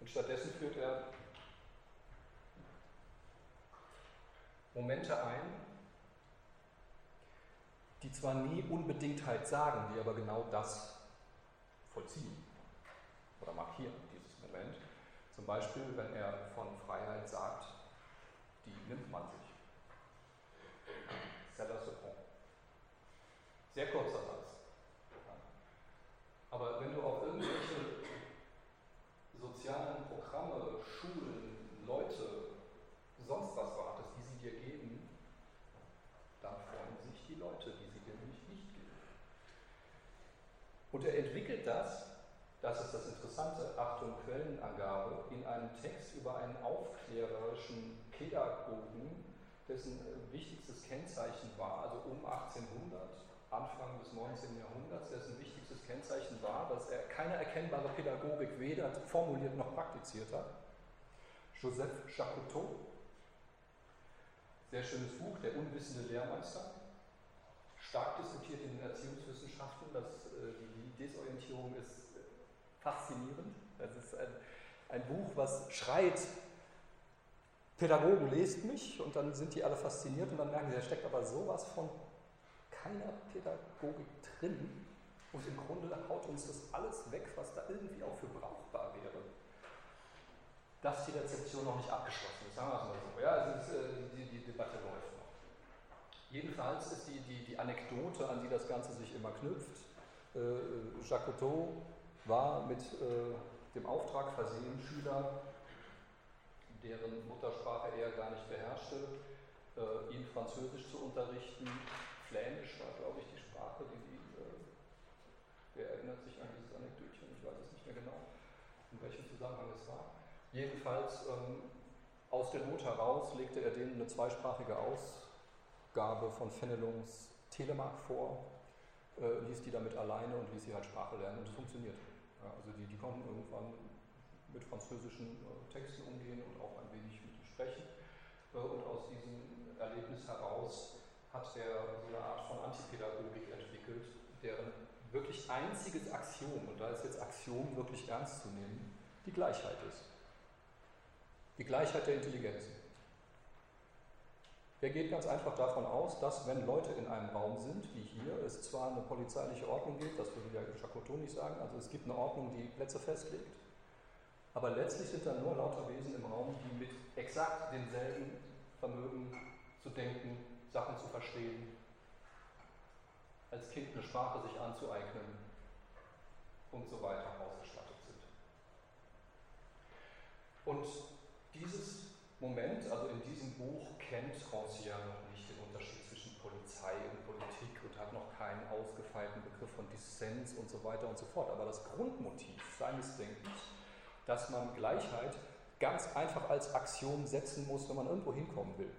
Und stattdessen führt er Momente ein, die zwar nie Unbedingtheit sagen, die aber genau das vollziehen oder markieren, dieses Moment. Zum Beispiel, wenn er von Freiheit sagt, die nimmt man sich. Sehr kurzer Satz. Aber wenn du auf irgendwelche sozialen Programme, Schulen, Leute, sonst was wartest, die sie dir geben, dann freuen sich die Leute, die sie dir nämlich nicht geben. Und er entwickelt das, das ist das Interessante, Achtung Quellenangabe, in einem Text über einen aufklärerischen Pädagogen, dessen wichtigstes Kennzeichen war, also um 1800, Anfang des 19. Jahrhunderts, dessen wichtigstes Kennzeichen war, dass er keine erkennbare Pädagogik weder formuliert noch praktiziert hat. Joseph Chacotot, sehr schönes Buch, Der unwissende Lehrmeister, stark diskutiert in den Erziehungswissenschaften, dass äh, die Desorientierung ist äh, faszinierend. Das ist ein, ein Buch, was schreit, Pädagogen lest mich und dann sind die alle fasziniert und dann merken sie, da steckt aber sowas von keiner Pädagogik drin und im Grunde haut uns das alles weg, was da irgendwie auch für brauchbar wäre. Dass die Rezeption noch nicht abgeschlossen ist, sagen wir es mal so. Ja, ist, äh, die, die, Debatte läuft noch. Jedenfalls ist die, die, die Anekdote, an die das Ganze sich immer knüpft, äh, Jacotot war mit äh, dem Auftrag versehen, Schüler, deren Muttersprache er gar nicht beherrschte, äh, ihn Französisch zu unterrichten, Flämisch war, glaube ich, die Sprache, die sie, äh, wer erinnert sich an dieses Anekdötchen, ich weiß es nicht mehr genau, in welchem Zusammenhang es war. Jedenfalls ähm, aus der Not heraus legte er denen eine zweisprachige Ausgabe von Fenelons Telemark vor, äh, ließ die damit alleine und ließ sie halt Sprache lernen und es funktionierte. Ja, also die, die konnten irgendwann mit französischen äh, Texten umgehen und auch ein wenig mit ihm sprechen. Äh, und aus diesem Erlebnis heraus hat er so eine Art von Antipädagogik entwickelt, deren wirklich einziges Axiom, und da ist jetzt Axiom wirklich ernst zu nehmen, die Gleichheit ist. Die Gleichheit der Intelligenzen. Er geht ganz einfach davon aus, dass wenn Leute in einem Raum sind, wie hier, es zwar eine polizeiliche Ordnung gibt, das würde ja Chacotot nicht sagen, also es gibt eine Ordnung, die Plätze festlegt, aber letztlich sind da nur lauter Wesen im Raum, die mit exakt demselben Vermögen zu denken, Sachen zu verstehen, als Kind eine Sprache sich anzueignen und so weiter ausgestattet sind. Und dieses Moment, also in diesem Buch, kennt Rancière noch nicht den Unterschied zwischen Polizei und Politik und hat noch keinen ausgefeilten Begriff von Dissens und so weiter und so fort. Aber das Grundmotiv seines Denkens, dass man Gleichheit ganz einfach als Axiom setzen muss, wenn man irgendwo hinkommen will,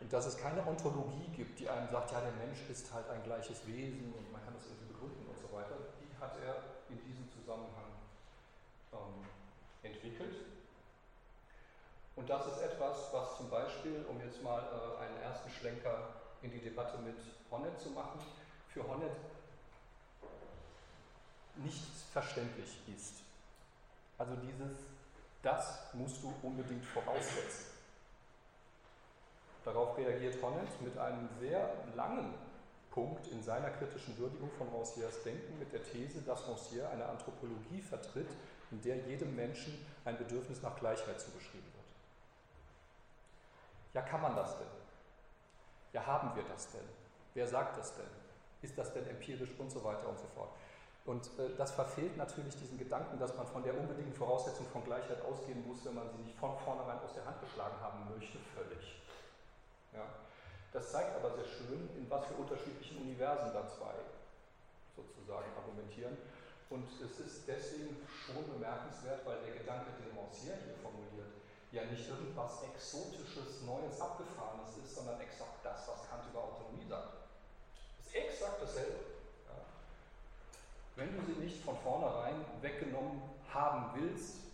und dass es keine Ontologie gibt, die einem sagt, ja, der Mensch ist halt ein gleiches Wesen und man kann das irgendwie begründen und so weiter, die hat er in diesem Zusammenhang ähm, entwickelt. Und das ist etwas, was zum Beispiel, um jetzt mal äh, einen ersten Schlenker in die Debatte mit Honnet zu machen, für Honnet nicht verständlich ist. Also dieses, das musst du unbedingt voraussetzen. Darauf reagiert Honnet mit einem sehr langen Punkt in seiner kritischen Würdigung von Rancières Denken mit der These, dass Rancière eine Anthropologie vertritt, in der jedem Menschen ein Bedürfnis nach Gleichheit zugeschrieben wird. Ja, kann man das denn? Ja, haben wir das denn? Wer sagt das denn? Ist das denn empirisch und so weiter und so fort? Und äh, das verfehlt natürlich diesen Gedanken, dass man von der unbedingten Voraussetzung von Gleichheit ausgehen muss, wenn man sie nicht von vornherein aus der Hand geschlagen haben möchte, völlig. Ja. Das zeigt aber sehr schön, in was für unterschiedlichen Universen da zwei sozusagen argumentieren. Und es ist deswegen schon bemerkenswert, weil der Gedanke, den Rancière hier formuliert, ja nicht irgendwas Exotisches, Neues, Abgefahrenes ist, sondern exakt das, was Kant über Autonomie sagt. Das ist exakt dasselbe. Ja. Wenn du sie nicht von vornherein weggenommen haben willst,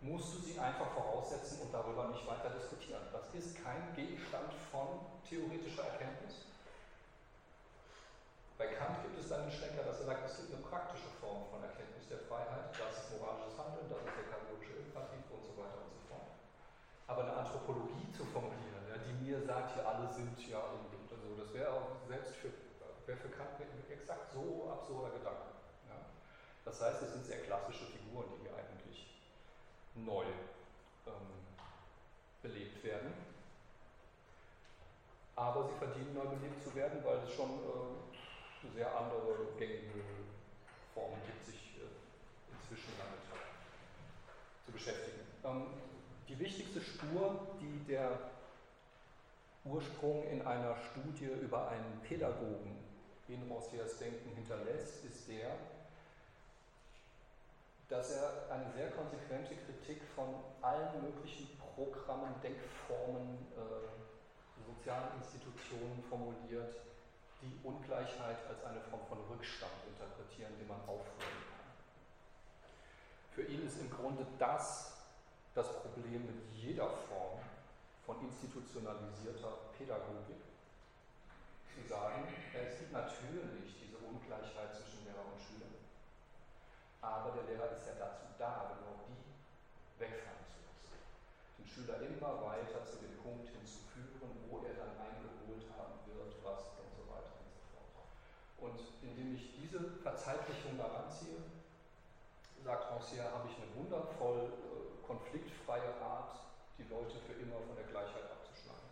musst du sie einfach voraussetzen und darüber nicht weiter diskutieren. Das ist kein Gegenstand von theoretischer Erkenntnis. Bei Kant gibt es dann den Schlenker, dass er sagt, es gibt eine praktische Form von Erkenntnis der Freiheit. Das ist moralisches Handeln, das ist der kategorische Imperativ und so weiter und so fort. Aber eine Anthropologie zu formulieren, die mir sagt, hier alle sind ja irgendwie oder so, das wäre auch selbst für, wäre für Kant exakt so absurder Gedanke. Ja. Das heißt, es sind sehr klassische Figuren, die hier eigentlich neu ähm, belebt werden. Aber sie verdienen neu belebt zu werden, weil es schon äh, sehr andere gängige Formen gibt, sich äh, inzwischen damit zu beschäftigen. Ähm, die wichtigste Spur, die der Ursprung in einer Studie über einen Pädagogen in Rossiers Denken hinterlässt, ist der, dass er eine sehr konsequente Kritik von allen möglichen Programmen, Denkformen, äh, sozialen Institutionen formuliert, die Ungleichheit als eine Form von Rückstand interpretieren, den man aufholen kann. Für ihn ist im Grunde das das Problem mit jeder Form von institutionalisierter Pädagogik. Zu sagen, es gibt natürlich diese Ungleichheit zwischen Lehrer und Schüler, aber der Lehrer ist ja dazu da, genau die wegfallen zu lassen. Den Schüler immer weiter zu dem Punkt hinzuführen, wo er dann eingeholt haben wird, was und indem ich diese Verzeitlichung daran ziehe, sagt Rancière, habe ich eine wundervoll äh, konfliktfreie Art, die Leute für immer von der Gleichheit abzuschneiden.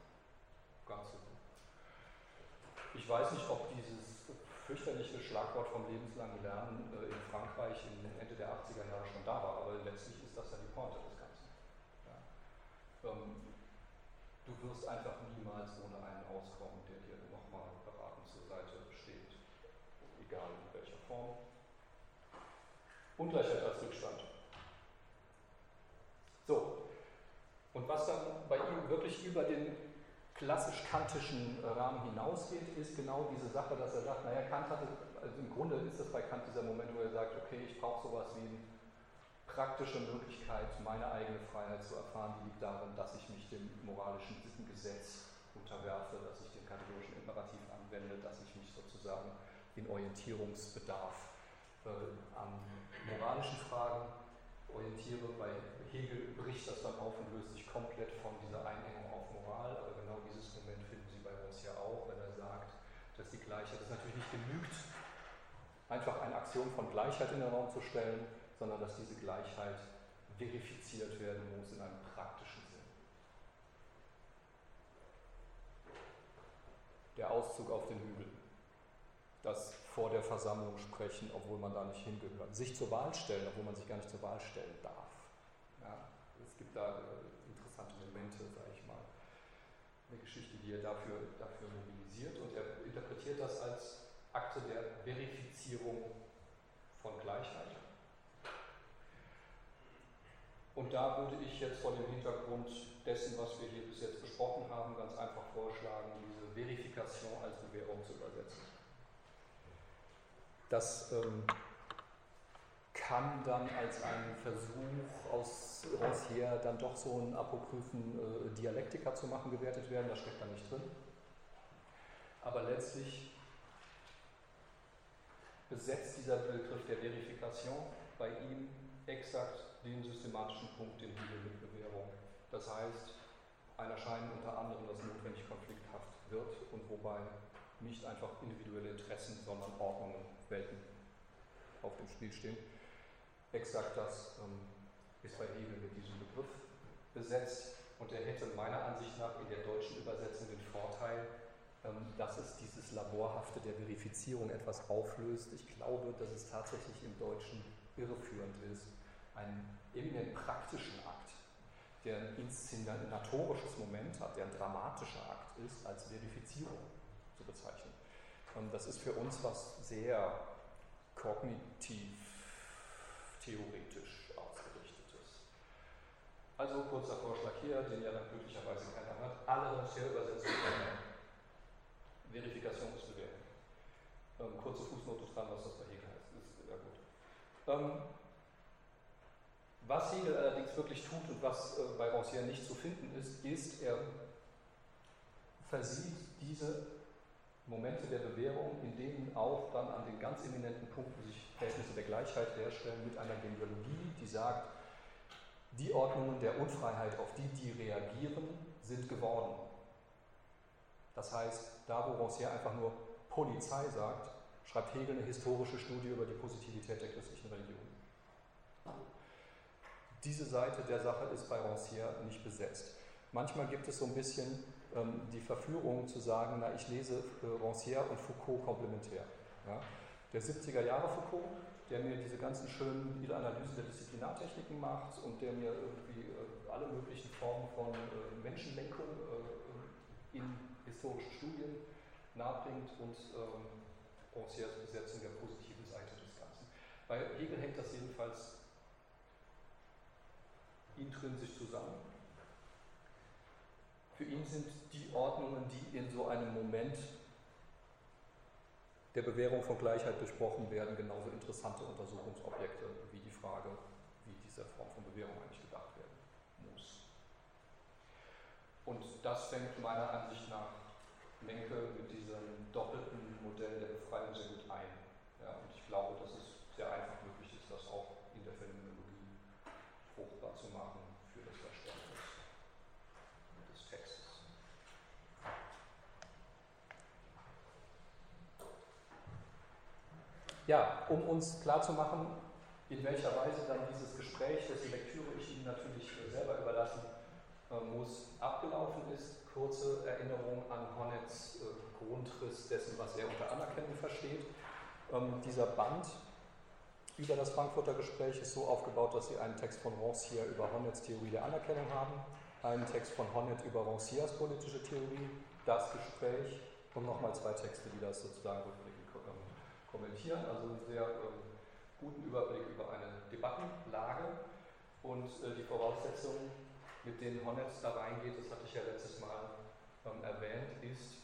Ganz simpel. Ich weiß nicht, ob dieses fürchterliche Schlagwort vom lebenslangen Lernen äh, in Frankreich in Ende der 80er Jahre schon da war, aber letztlich ist das ja die Pointe des Ganzen. Ja. Ähm, du wirst einfach niemals ohne einen auskommen, der dir nochmal beratend zur Seite egal in welcher Form. Ungleichheit als Rückstand. So, und was dann bei ihm wirklich über den klassisch-kantischen Rahmen hinausgeht, ist genau diese Sache, dass er sagt, naja, Kant hatte, also im Grunde ist das bei Kant dieser Moment, wo er sagt, okay, ich brauche sowas wie eine praktische Möglichkeit, meine eigene Freiheit zu erfahren, die liegt darin, dass ich mich dem moralischen Gesetz unterwerfe, dass ich den kategorischen Imperativ anwende, dass ich mich sozusagen den Orientierungsbedarf äh, an moralischen Fragen orientiere. Bei Hegel bricht das dann auf und löst sich komplett von dieser Einengung auf Moral, aber genau dieses Moment finden Sie bei uns ja auch, wenn er sagt, dass die Gleichheit, es natürlich nicht genügt, einfach eine Aktion von Gleichheit in den Raum zu stellen, sondern dass diese Gleichheit verifiziert werden muss in einem praktischen Sinn. Der Auszug auf den Hügel das vor der Versammlung sprechen, obwohl man da nicht hingehört. Sich zur Wahl stellen, obwohl man sich gar nicht zur Wahl stellen darf. Ja, es gibt da äh, interessante Momente, sage ich mal, eine Geschichte, die er dafür, dafür mobilisiert und er interpretiert das als Akte der Verifizierung von Gleichheit. Und da würde ich jetzt vor dem Hintergrund dessen, was wir hier bis jetzt besprochen haben, ganz einfach vorschlagen, diese Verifikation als Bewährung zu übersetzen. Das ähm, kann dann als ein Versuch aus, aus her dann doch so einen apokryphen äh, Dialektiker zu machen gewertet werden, das steckt da nicht drin. Aber letztlich besetzt dieser Begriff der Verifikation bei ihm exakt den systematischen Punkt, den Hegel mit Bewährung. Das heißt, ein Erscheinen unter anderem, das notwendig konflikthaft wird und wobei nicht einfach individuelle Interessen, sondern Ordnungen, Welten auf dem Spiel stehen. Exakt das ähm, ist bei Hegel mit diesem Begriff besetzt und er hätte meiner Ansicht nach in der deutschen Übersetzung den Vorteil, ähm, dass es dieses Laborhafte der Verifizierung etwas auflöst. Ich glaube, dass es tatsächlich im Deutschen irreführend ist, einen eminent praktischen Akt, der ein inszenatorisches Moment hat, der ein dramatischer Akt ist, als Verifizierung zu bezeichnen. Das ist für uns was sehr kognitiv theoretisch ausgerichtetes. Also kurzer Vorschlag hier, den ja dann glücklicherweise keiner hat, alle Rancière-Übersetzungen ändern. Verifikation ist bewährt. Ähm, kurze Fußnote dran, was das bei Hegel heißt. Ist ja gut. Ähm, was Hegel allerdings wirklich tut und was äh, bei Rancière nicht zu finden ist, ist, er versieht diese Momente der Bewährung, in denen auch dann an den ganz eminenten Punkten sich Verhältnisse der Gleichheit herstellen, mit einer Genealogie, die sagt, die Ordnungen der Unfreiheit, auf die die reagieren, sind geworden. Das heißt, da wo Rancière einfach nur Polizei sagt, schreibt Hegel eine historische Studie über die Positivität der christlichen Religion. Diese Seite der Sache ist bei Rancière nicht besetzt. Manchmal gibt es so ein bisschen die Verführung zu sagen, na, ich lese äh, Rancière und Foucault komplementär. Ja? Der 70er Jahre Foucault, der mir diese ganzen schönen Analysen der Disziplinartechniken macht und der mir irgendwie äh, alle möglichen Formen von äh, Menschenlenkung in historischen Studien nahebringt und ähm, Rancières Besetzung der positiven Seite des Ganzen. Bei Hegel hängt das jedenfalls intrinsisch zusammen. Für ihn sind die Ordnungen, die in so einem Moment der Bewährung von Gleichheit besprochen werden, genauso interessante Untersuchungsobjekte wie die Frage, wie diese Form von Bewährung eigentlich gedacht werden muss. Und das fängt meiner Ansicht nach Menke mit diesem doppelten Modell der Befreiung sehr gut ein. Ja, und ich glaube, dass es sehr einfach möglich ist, das auch in der Phänomenologie fruchtbar zu machen für das Verständnis des Textes. Ja, um uns klarzumachen, in welcher Weise dann dieses Gespräch, dessen Lektüre ich Ihnen natürlich selber überlassen äh, muss, abgelaufen ist. Kurze Erinnerung an Honnets äh, Grundriss dessen, was er unter Anerkennung versteht. Ähm, dieser Band über das Frankfurter Gespräch ist so aufgebaut, dass Sie einen Text von Rancière über Honnets Theorie der Anerkennung haben, einen Text von Honnet über Rancières politische Theorie, das Gespräch und nochmal zwei Texte, die das sozusagen kommentieren. Also einen sehr ähm, guten Überblick über eine Debattenlage und äh, die Voraussetzungen, mit denen Honnetz da reingeht, das hatte ich ja letztes Mal ähm, erwähnt, ist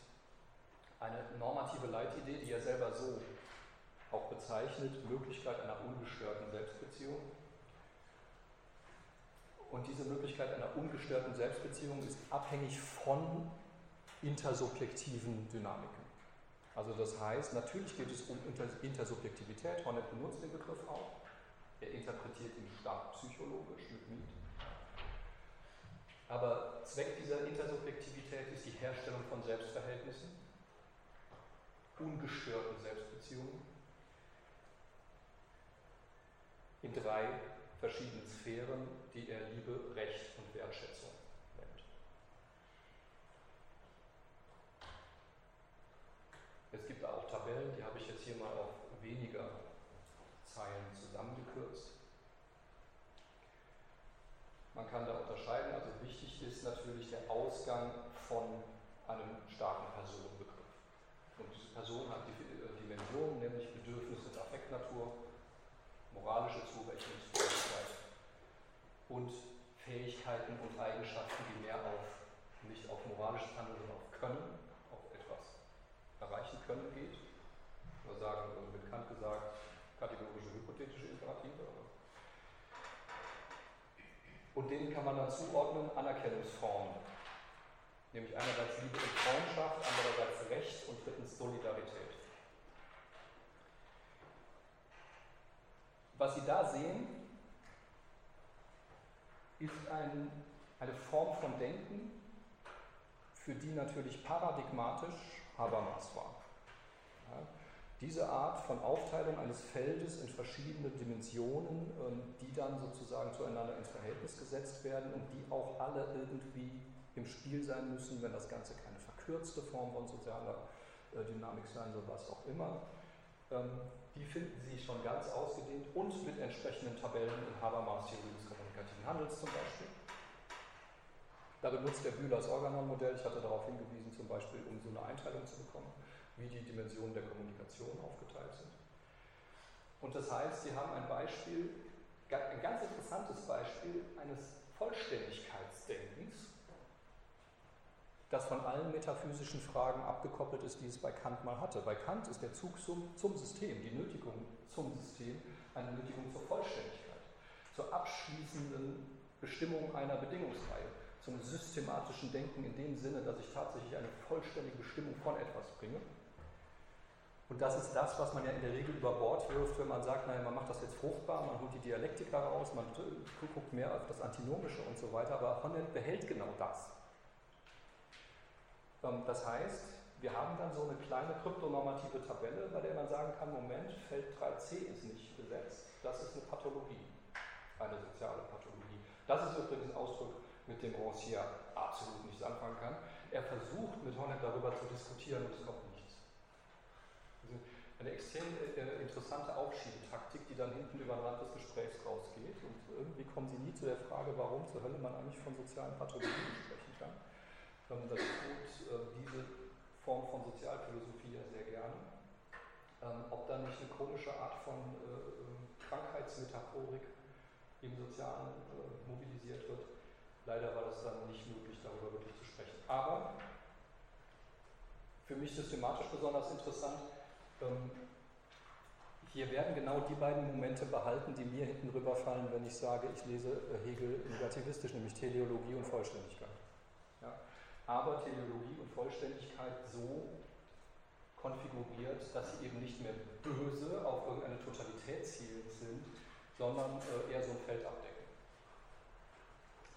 eine normative Leitidee, die er selber so auch bezeichnet, Möglichkeit einer ungestörten Selbstbeziehung. Und diese Möglichkeit einer ungestörten Selbstbeziehung ist abhängig von intersubjektiven Dynamiken. Also das heißt, natürlich geht es um Intersubjektivität. Hornet benutzt den Begriff auch. Er interpretiert ihn stark psychologisch mit Miet. Aber Zweck dieser Intersubjektivität ist die Herstellung von Selbstverhältnissen, ungestörten Selbstbeziehungen in drei verschiedenen Sphären, die er Liebe, Recht und Wertschätzung Es gibt auch Tabellen, die habe ich jetzt hier mal auf weniger Zeilen zusammengekürzt. Man kann da unterscheiden, also wichtig ist natürlich der Ausgang von einem starken Personenbegriff. Und diese Person hat die äh, Dimensionen, nämlich Bedürfnisse der Affektnatur, moralische Zurechnungsfähigkeit und Fähigkeiten und Eigenschaften, die mehr auf nicht auf moralisches Handeln, sondern auf Können können geht. Wir sagen, also mit Kant gesagt, kategorische hypothetische Imperative. Und denen kann man dann zuordnen Anerkennungsformen. Nämlich einerseits Liebe und Freundschaft, andererseits Recht und drittens Solidarität. Was Sie da sehen, ist ein, eine Form von Denken, für die natürlich paradigmatisch Habermas war. Diese Art von Aufteilung eines Feldes in verschiedene Dimensionen, ähm, die dann sozusagen zueinander ins Verhältnis gesetzt werden und die auch alle irgendwie im Spiel sein müssen, wenn das Ganze keine verkürzte Form von sozialer äh, Dynamik sein soll, was auch immer, ähm, die finden Sie schon ganz ausgedehnt und mit entsprechenden Tabellen in Habermas Theorie des kommunikativen Handels zum Beispiel. Da benutzt der Bühler das Organon-Modell, ich hatte darauf hingewiesen, zum Beispiel, um so eine Einteilung zu bekommen, wie die Dimensionen der Kommunikation aufgeteilt sind. Und das heißt, Sie haben ein Beispiel, ein ganz interessantes Beispiel eines Vollständigkeitsdenkens, das von allen metaphysischen Fragen abgekoppelt ist, die es bei Kant mal hatte. Bei Kant ist der Zug zum, zum System, die Nötigung zum System, eine Nötigung zur Vollständigkeit, zur abschließenden Bestimmung einer Bedingungsreihe, zum systematischen Denken in dem Sinne, dass ich tatsächlich eine vollständige Bestimmung von etwas bringe. Und das ist das, was man ja in der Regel über Bord wirft, wenn man sagt, naja, man macht das jetzt fruchtbar, man holt die Dialektik daraus, man guckt mehr auf das Antinomische und so weiter, aber Honneth behält genau das. Ähm, das heißt, wir haben dann so eine kleine kryptonormative Tabelle, bei der man sagen kann, Moment, Feld 3c ist nicht besetzt. Das ist eine Pathologie, eine soziale Pathologie. Das ist übrigens ein Ausdruck, mit dem Rancière absolut nichts anfangen kann. Er versucht mit Hornet darüber zu diskutieren und es kommt nichts. Also eine extrem äh, interessante Aufschiebetaktik, die dann hinten über den Rand des Gesprächs rausgeht. Und irgendwie kommen sie nie zu der Frage, warum zur Hölle man eigentlich von sozialen Pathologien sprechen kann. Ähm, das tut äh, diese Form von Sozialphilosophie ja sehr gerne. Ähm, ob da nicht eine komische Art von äh, ähm, Krankheitsmetaphorik im Sozialen äh, mobilisiert wird. Leider war das dann nicht möglich, darüber wirklich zu sprechen. Aber für mich systematisch besonders interessant, hier werden genau die beiden Momente behalten, die mir hinten rüberfallen, wenn ich sage, ich lese äh, Hegel negativistisch, nämlich Teleologie und Vollständigkeit aber Teleologie und Vollständigkeit so konfiguriert, dass sie eben nicht mehr böse auf irgendeine Totalität zielend sind, sondern äh, eher so ein Feld abdecken.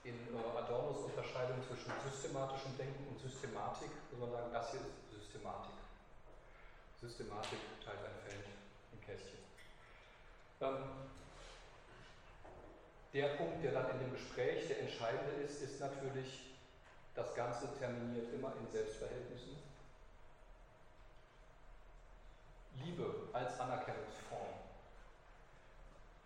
In äh, Adornos Unterscheidung zwischen systematischem Denken und Systematik muss man sagen, das hier ist Systematik. Systematik teilt ein Feld im Kästchen. Ähm, der Punkt, der dann in dem Gespräch der entscheidende ist, ist natürlich das Ganze terminiert immer in Selbstverhältnissen. Liebe als Anerkennungsform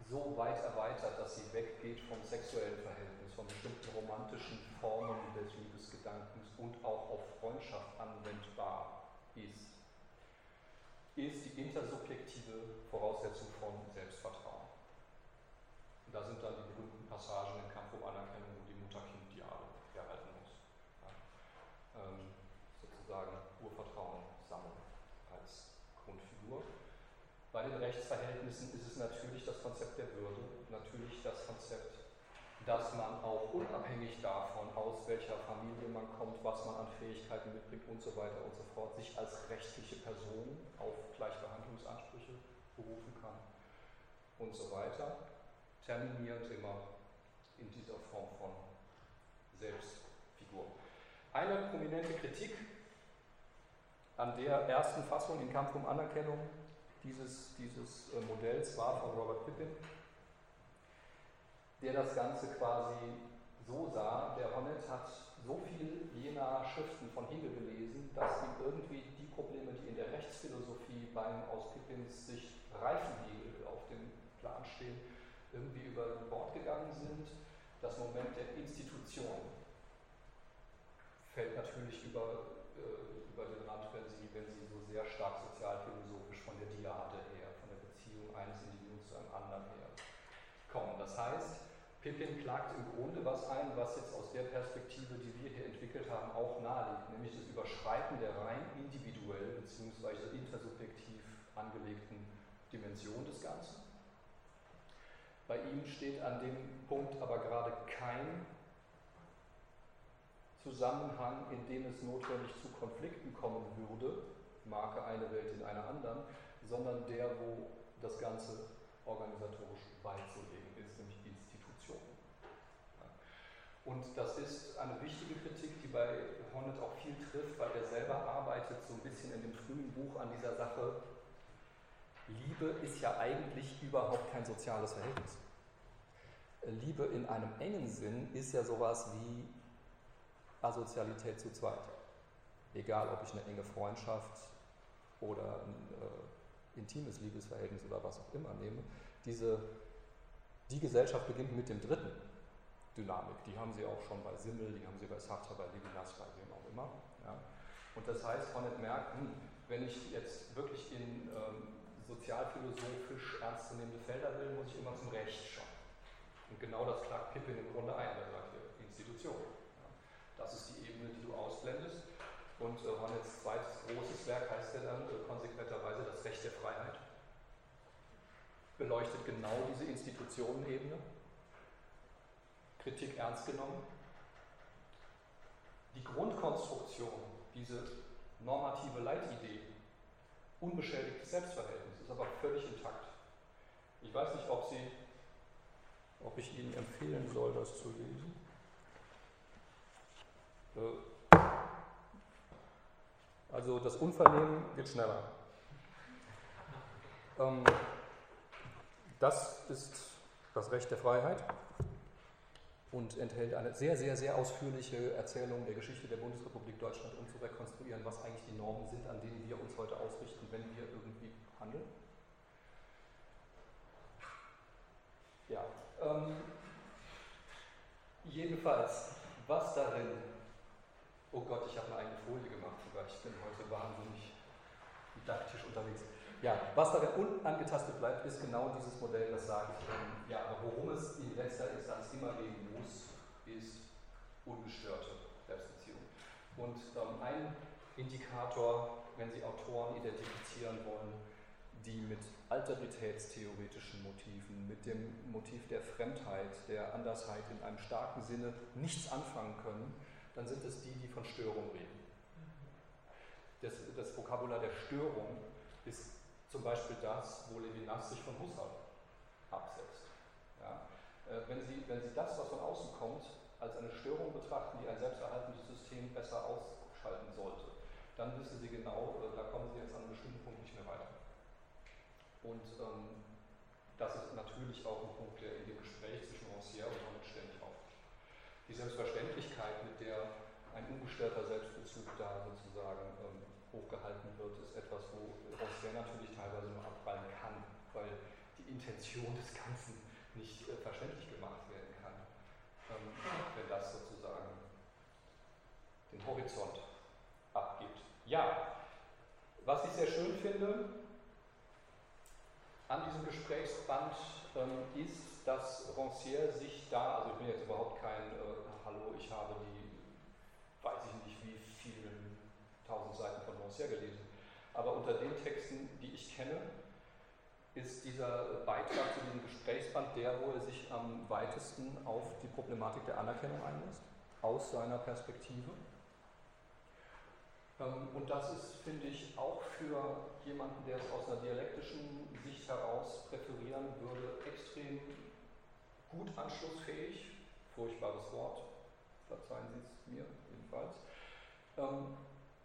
so weit erweitert, dass sie weggeht vom sexuellen Verhältnis, von bestimmten romantischen Formen des Liebesgedankens und auch auf Freundschaft anwendbar ist, ist die intersubjektive Voraussetzung von Selbstvertrauen. Und da sind dann die berühmten Passagen im Kampf um Anerkennung Bei den Rechtsverhältnissen ist es natürlich das Konzept der Würde, dass man auch unabhängig davon, aus welcher Familie man kommt, was man an Fähigkeiten mitbringt und so weiter und so fort, sich als rechtliche Person auf Gleichbehandlungsansprüche berufen kann und so weiter, terminiert immer in dieser Form von Selbstfigur. Eine prominente Kritik an der ersten Fassung in Kampf um Anerkennung dieses, dieses äh, Modells war von Robert Pippin, der das Ganze quasi so sah, der Honnet hat so viel jener Schriften von Hegel gelesen, dass ihm irgendwie die Probleme, die in der Rechtsphilosophie beim aus Pippins Sicht reifen Hegel auf dem Plan stehen, irgendwie über Bord gegangen sind. Das Moment der Institution fällt natürlich über, äh, über den Rand, wenn Sie, wenn Sie so sehr stark sozialphilosophisch von der Diade her, von der Beziehung eines Individuums zu einem anderen her kommen. Das heißt, Pippin klagt im Grunde was ein, was jetzt aus der Perspektive, die wir hier entwickelt haben, auch naheliegt, nämlich das Überschreiten der rein individuell bzw. intersubjektiv angelegten Dimension des Ganzen. Bei ihm steht an dem Punkt aber gerade kein Zusammenhang, in dem es notwendig zu Konflikten kommen würde, Marke eine Welt in einer anderen, sondern der, wo das Ganze organisatorisch beizulegen ist, nämlich. Und das ist eine wichtige Kritik, die bei Hornet auch viel trifft, weil er selber arbeitet so ein bisschen in dem frühen Buch an dieser Sache. Liebe ist ja eigentlich überhaupt kein soziales Verhältnis. Liebe in einem engen Sinn ist ja sowas wie Asozialität zu zweit. Egal, ob ich eine enge Freundschaft oder ein äh, intimes Liebesverhältnis oder was auch immer nehme, diese, die Gesellschaft beginnt mit dem dritten Dynamik. Die haben sie auch schon bei Simmel, die haben sie bei Sartre, bei Levinas, bei wem auch immer. Ja. Und das heißt, Hornet merkt, hm, wenn ich jetzt wirklich in ähm, sozialphilosophisch ernstzunehmende Felder will, muss ich immer zum Recht schauen. Und genau das klagt Pippin im Grunde ein, er sagt hier, Institution. Das ist die Ebene, die du ausblendest. Und äh, Honnets zweites großes Werk heißt ja dann äh, konsequenterweise das Recht der Freiheit. Beleuchtet genau diese Institutionenebene. Kritik ernst genommen. Die Grundkonstruktion, diese normative Leitidee, unbeschädigtes Selbstverhältnis, ist aber völlig intakt. Ich weiß nicht, ob, Sie, ob ich Ihnen empfehlen soll, das zu lesen. Äh, also das Unvernehmen geht schneller. Ähm, das ist das Recht der Freiheit und enthält eine sehr, sehr, sehr ausführliche Erzählung der Geschichte der Bundesrepublik Deutschland, um zu rekonstruieren, was eigentlich die Normen sind, an denen wir uns heute ausrichten, wenn wir irgendwie handeln. Ja, ähm, jedenfalls, was darin, oh Gott, ich habe eine eigene Folie gemacht, sogar ich bin heute wahnsinnig didaktisch unterwegs. Ja, was darin unangetastet bleibt, ist genau dieses Modell, das sagt, ähm, ja, aber worum es in letzter Instanz immer gehen muss, ist ungestörte Selbstbeziehung. Und ähm, ein Indikator, wenn Sie Autoren identifizieren wollen, die mit alteritätstheoretischen Motiven, mit dem Motiv der Fremdheit, der Andersheit in einem starken Sinne nichts anfangen können, dann sind es die, die von Störung reden. Das, das Vokabular der Störung ist zum Beispiel das, wo Levinas sich von Husserl absetzt. Ja? Äh, wenn, Sie, wenn Sie das, was von außen kommt, als eine Störung betrachten, die ein selbsterhaltendes System besser ausschalten sollte, dann wissen Sie genau, äh, da kommen Sie jetzt an einem bestimmten Punkt nicht mehr weiter. Und ähm, das ist natürlich auch ein Punkt, der in dem Gespräch zwischen Rancière und Hammett ständig auftaucht. Die Selbstverständlichkeit, mit der ein ungestörter Selbstbezug da sozusagen ähm, hochgehalten wird, ist etwas, wo Rancière natürlich teilweise nur abprallen kann, weil die Intention des Ganzen nicht äh, verständlich gemacht werden kann, ähm, wenn das sozusagen den Horizont abgibt. Ja, was ich sehr schön finde an diesem Gesprächsband ähm, ist, dass Rancière sich da, also ich bin jetzt überhaupt kein äh, Hallo, ich habe die, weiß ich nicht wie tausend Seiten von Rancière gelesen, aber unter den Texten, die ich kenne, ist dieser Beitrag zu diesem Gesprächsband der, wo er sich am weitesten auf die Problematik der Anerkennung einlässt, aus seiner Perspektive. Ähm, und das ist, finde ich, auch für jemanden, der es aus einer dialektischen Sicht heraus präferieren würde, extrem gut anschlussfähig, furchtbares Wort, verzeihen Sie es mir jedenfalls, ähm,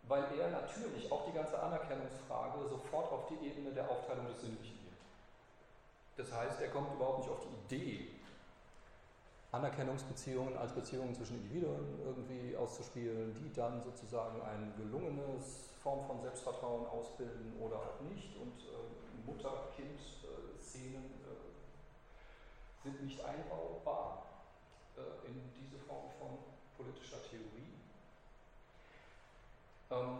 weil er natürlich auch die ganze Anerkennungsfrage sofort auf die Ebene der Aufteilung des Sinnlichen geht. Das heißt, er kommt überhaupt nicht auf die Idee, Anerkennungsbeziehungen als Beziehungen zwischen Individuen irgendwie auszuspielen, die dann sozusagen ein gelungenes Form von Selbstvertrauen ausbilden oder auch nicht. Und äh, Mutter-Kind-Szenen äh, sind nicht einbaubar äh, in diese Form von politischer Theorie. Ähm,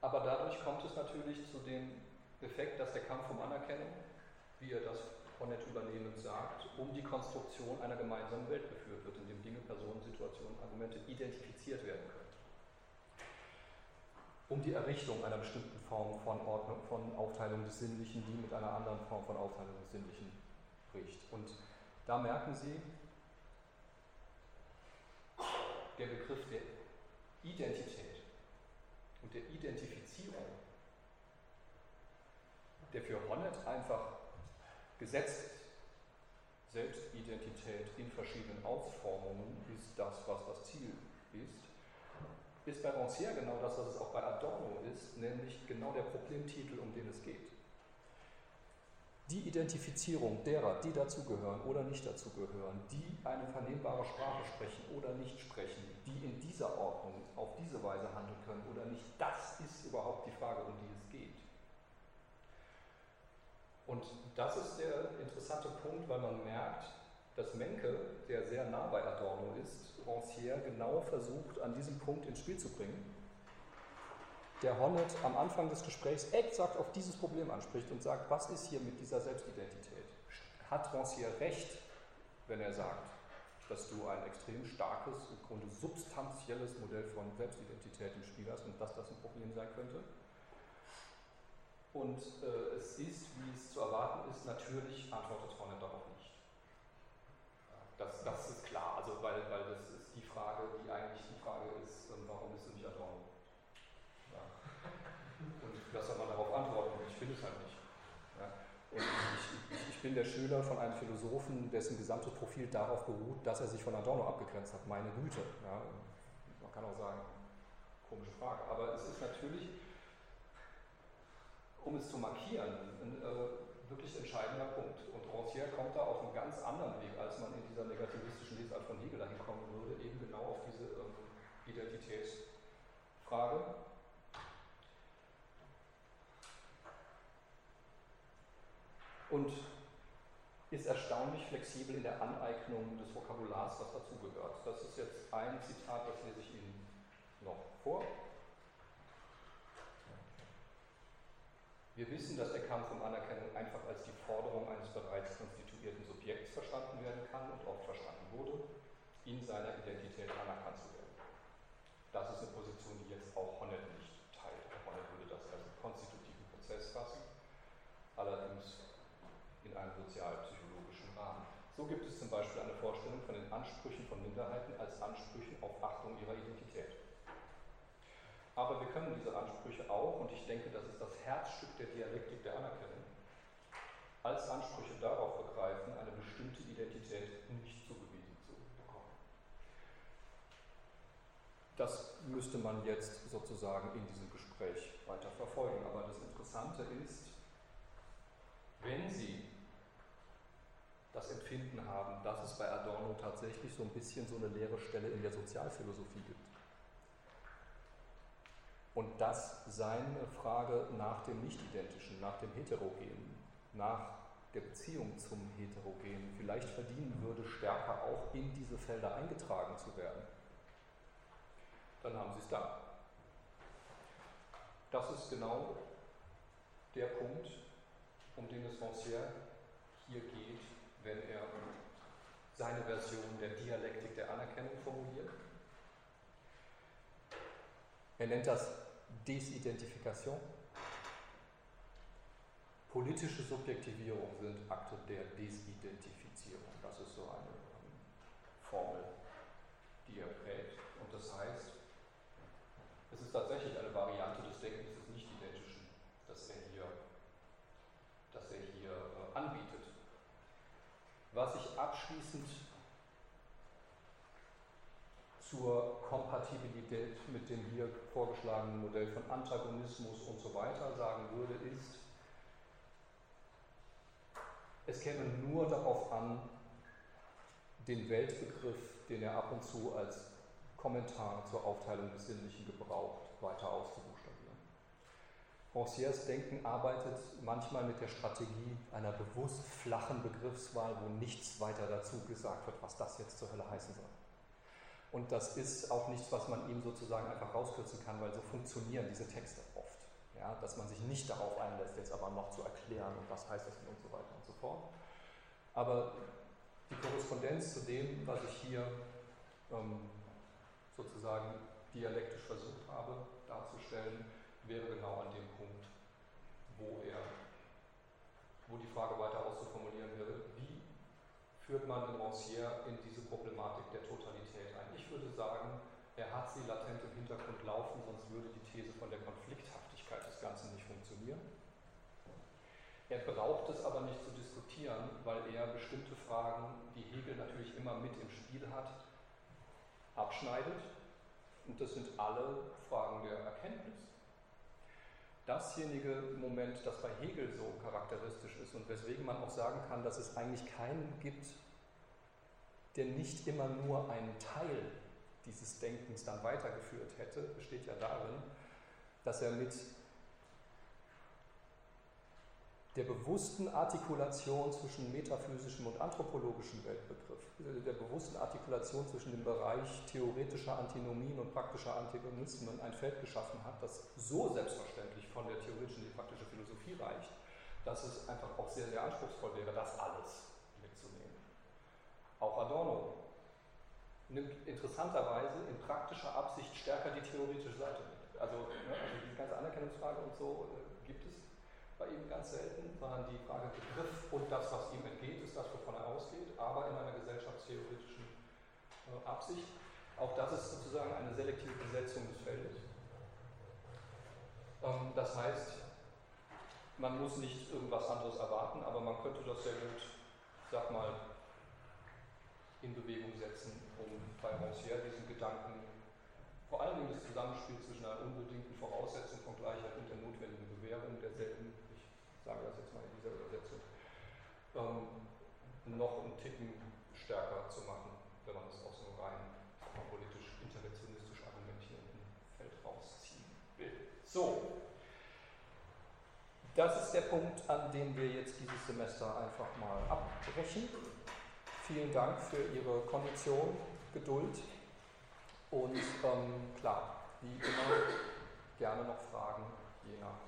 aber dadurch kommt es natürlich zu dem Effekt, dass der Kampf um Anerkennung, wie er das Hornet übernehmend sagt, um die Konstruktion einer gemeinsamen Welt geführt wird, in dem Dinge, Personen, Situationen, Argumente identifiziert werden können. Um die Errichtung einer bestimmten Form von Ordnung, von Aufteilung des Sinnlichen, die mit einer anderen Form von Aufteilung des Sinnlichen bricht. Und da merken Sie, der Begriff der Identität und der Identifizierung, der für Honnet einfach gesetzt ist. Selbstidentität in verschiedenen Ausformungen ist das, was das Ziel ist, ist bei Rancière genau das, was es auch bei Adorno ist, nämlich genau der Problemtitel, um den es geht. Die Identifizierung derer, die dazugehören oder nicht dazugehören, die eine vernehmbare Sprache sprechen oder nicht sprechen, die in dieser Ordnung auf diese Weise handeln können oder nicht, das ist überhaupt die Frage, um die es geht. Und das ist der interessante Punkt, weil man merkt, dass Menke, der sehr nah bei Adorno ist, Rancière genau versucht, an diesem Punkt ins Spiel zu bringen der Honnet am Anfang des Gesprächs exakt auf dieses Problem anspricht und sagt, was ist hier mit dieser Selbstidentität? Hat Rancière recht, wenn er sagt, dass du ein extrem starkes, im Grunde substanzielles Modell von Selbstidentität im Spiel hast und dass das ein Problem sein könnte. Und äh, es ist, wie es zu erwarten ist, natürlich antwortet Hornet darauf nicht. Das, das ist klar, also weil, weil das ist die Frage, die eigentlich die Frage ist, ähm, warum bist du nicht Adorno? Ja. Und was soll man darauf antworten? Ich bin es halt nicht. Ja. Und ich, bin der Schüler von einem Philosophen, dessen gesamtes Profil darauf beruht, dass er sich von Adorno abgegrenzt hat. Meine Güte. Ja. Man kann auch sagen, komische Frage. Aber es ist natürlich um es zu markieren, ein äh, wirklich entscheidender Punkt. Und Rancière kommt da auf einen ganz anderen Weg, als man in dieser negativistischen Lesart von Hegel dahin kommen würde, eben genau auf diese ähm, Identitätsfrage. Und ist erstaunlich flexibel in der Aneignung des Vokabulars, was dazugehört. Das ist jetzt ein Zitat, das lese ich Ihnen noch vor. Wir wissen, dass der Kampf um Anerkennung einfach als die Forderung eines bereits konstituierten Subjekts verstanden werden kann und oft verstanden wurde, in seiner Identität anerkannt zu werden. Das ist eine Position, die jetzt auch Honnet nicht teilt. Honnet würde das als konstitutiven Prozess fassen, allerdings in einem sozialpsychologischen Rahmen. So gibt es zum Beispiel eine Vorstellung von den Ansprüchen von Minderheiten als Ansprüchen auf Achtung ihrer Identität. Aber wir können diese Ansprüche auch, und ich denke, das ist das Herzstück der Dialektik der Anerkennung, als Ansprüche darauf begreifen, eine bestimmte Identität nicht zugewiesen zu bekommen. Das müsste man jetzt sozusagen in diesem Gespräch weiter verfolgen. Aber das Interessante ist, wenn Sie das Empfinden haben, dass es bei Adorno tatsächlich so ein bisschen so eine leere Stelle in der Sozialphilosophie gibt, und dass seine Frage nach dem Nicht-Identischen, nach dem Heterogenen, nach der Beziehung zum Heterogenen vielleicht verdienen würde, stärker auch in diese Felder eingetragen zu werden, dann haben Sie es da. Das ist genau der Punkt, um den es Rancière hier geht, wenn er seine Version der Dialektik der Anerkennung formuliert. Er nennt das Desidentifikation. Politische Subjektivierung sind Akte der Desidentifizierung. Das ist so eine Formel, die er prägt. Und das heißt, es ist tatsächlich eine Variante des Denkens des Nicht-Identischen, das er hier, das er hier äh, anbietet. Was ich abschließend zur Kompatibilität mit dem hier vorgeschlagenen Modell von Antagonismus und so weiter sagen würde, ist, es käme nur darauf an, den Weltbegriff, den er ab und zu als Kommentar zur Aufteilung des Sinnlichen gebraucht, weiter auszubuchstabieren. Rancières Denken arbeitet manchmal mit der Strategie einer bewusst flachen Begriffswahl, wo nichts weiter dazu gesagt wird, was das jetzt zur Hölle heißen soll. Und das ist auch nichts, was man ihm sozusagen einfach rauskürzen kann, weil so funktionieren diese Texte oft. Ja, dass man sich nicht darauf einlässt, jetzt aber noch zu erklären und was heißt das und so weiter und so fort. Aber die Korrespondenz zu dem, was ich hier ähm, sozusagen dialektisch versucht habe darzustellen, wäre genau an dem Punkt, wo er, wo die Frage weiter auszuformulieren wäre, wie führt man den Rancière in diese Problematik der Totalität ein? Ich würde sagen, er hat sie latent im Hintergrund laufen, sonst würde die These von der Konflikthaftigkeit des Ganzen nicht funktionieren. Er braucht es aber nicht zu diskutieren, weil er bestimmte Fragen, die Hegel natürlich immer mit im Spiel hat, abschneidet. Und das sind alle Fragen der Erkenntnis. Dasjenige Moment, das bei Hegel so charakteristisch ist und weswegen man auch sagen kann, dass es eigentlich keinen gibt, der nicht immer nur einen Teil dieses Denkens dann weitergeführt hätte, besteht ja darin, dass er mit der bewussten Artikulation zwischen metaphysischem und anthropologischem Weltbegriff, der bewussten Artikulation zwischen dem Bereich theoretischer Antinomien und praktischer Antagonismen ein Feld geschaffen hat, das so selbstverständlich von der theoretischen in die praktische Philosophie reicht, dass es einfach auch sehr, sehr anspruchsvoll wäre, das alles Auch Adorno nimmt interessanterweise in praktischer Absicht stärker die theoretische Seite mit. Also, ne, also diese ganze Anerkennungsfrage und so äh, bei ihm ganz selten, sondern die Frage Begriff und das, was ihm entgeht, ist das, wovon er ausgeht, aber in einer gesellschaftstheoretischen äh, Absicht. Auch das ist sozusagen eine selektive Besetzung des Feldes. Ähm, das heißt, man muss nicht irgendwas anderes erwarten, aber man könnte das sehr gut, sag mal, in Bewegung setzen, um bei Rancière diesen Gedanken, vor allem das Zusammenspiel zwischen einer unbedingten Voraussetzung von Gleichheit und der notwendigen Bewährung derselben, sage das jetzt mal in dieser Übersetzung, ähm, noch einen Ticken stärker zu machen, wenn man es aus so rein politisch interventionistisch argumentierenden Feld rausziehen will. So, das ist der Punkt, an dem wir jetzt dieses Semester einfach mal abbrechen. Vielen Dank für Ihre Kondition, Geduld und ähm, klar, wie immer gerne noch Fragen je nach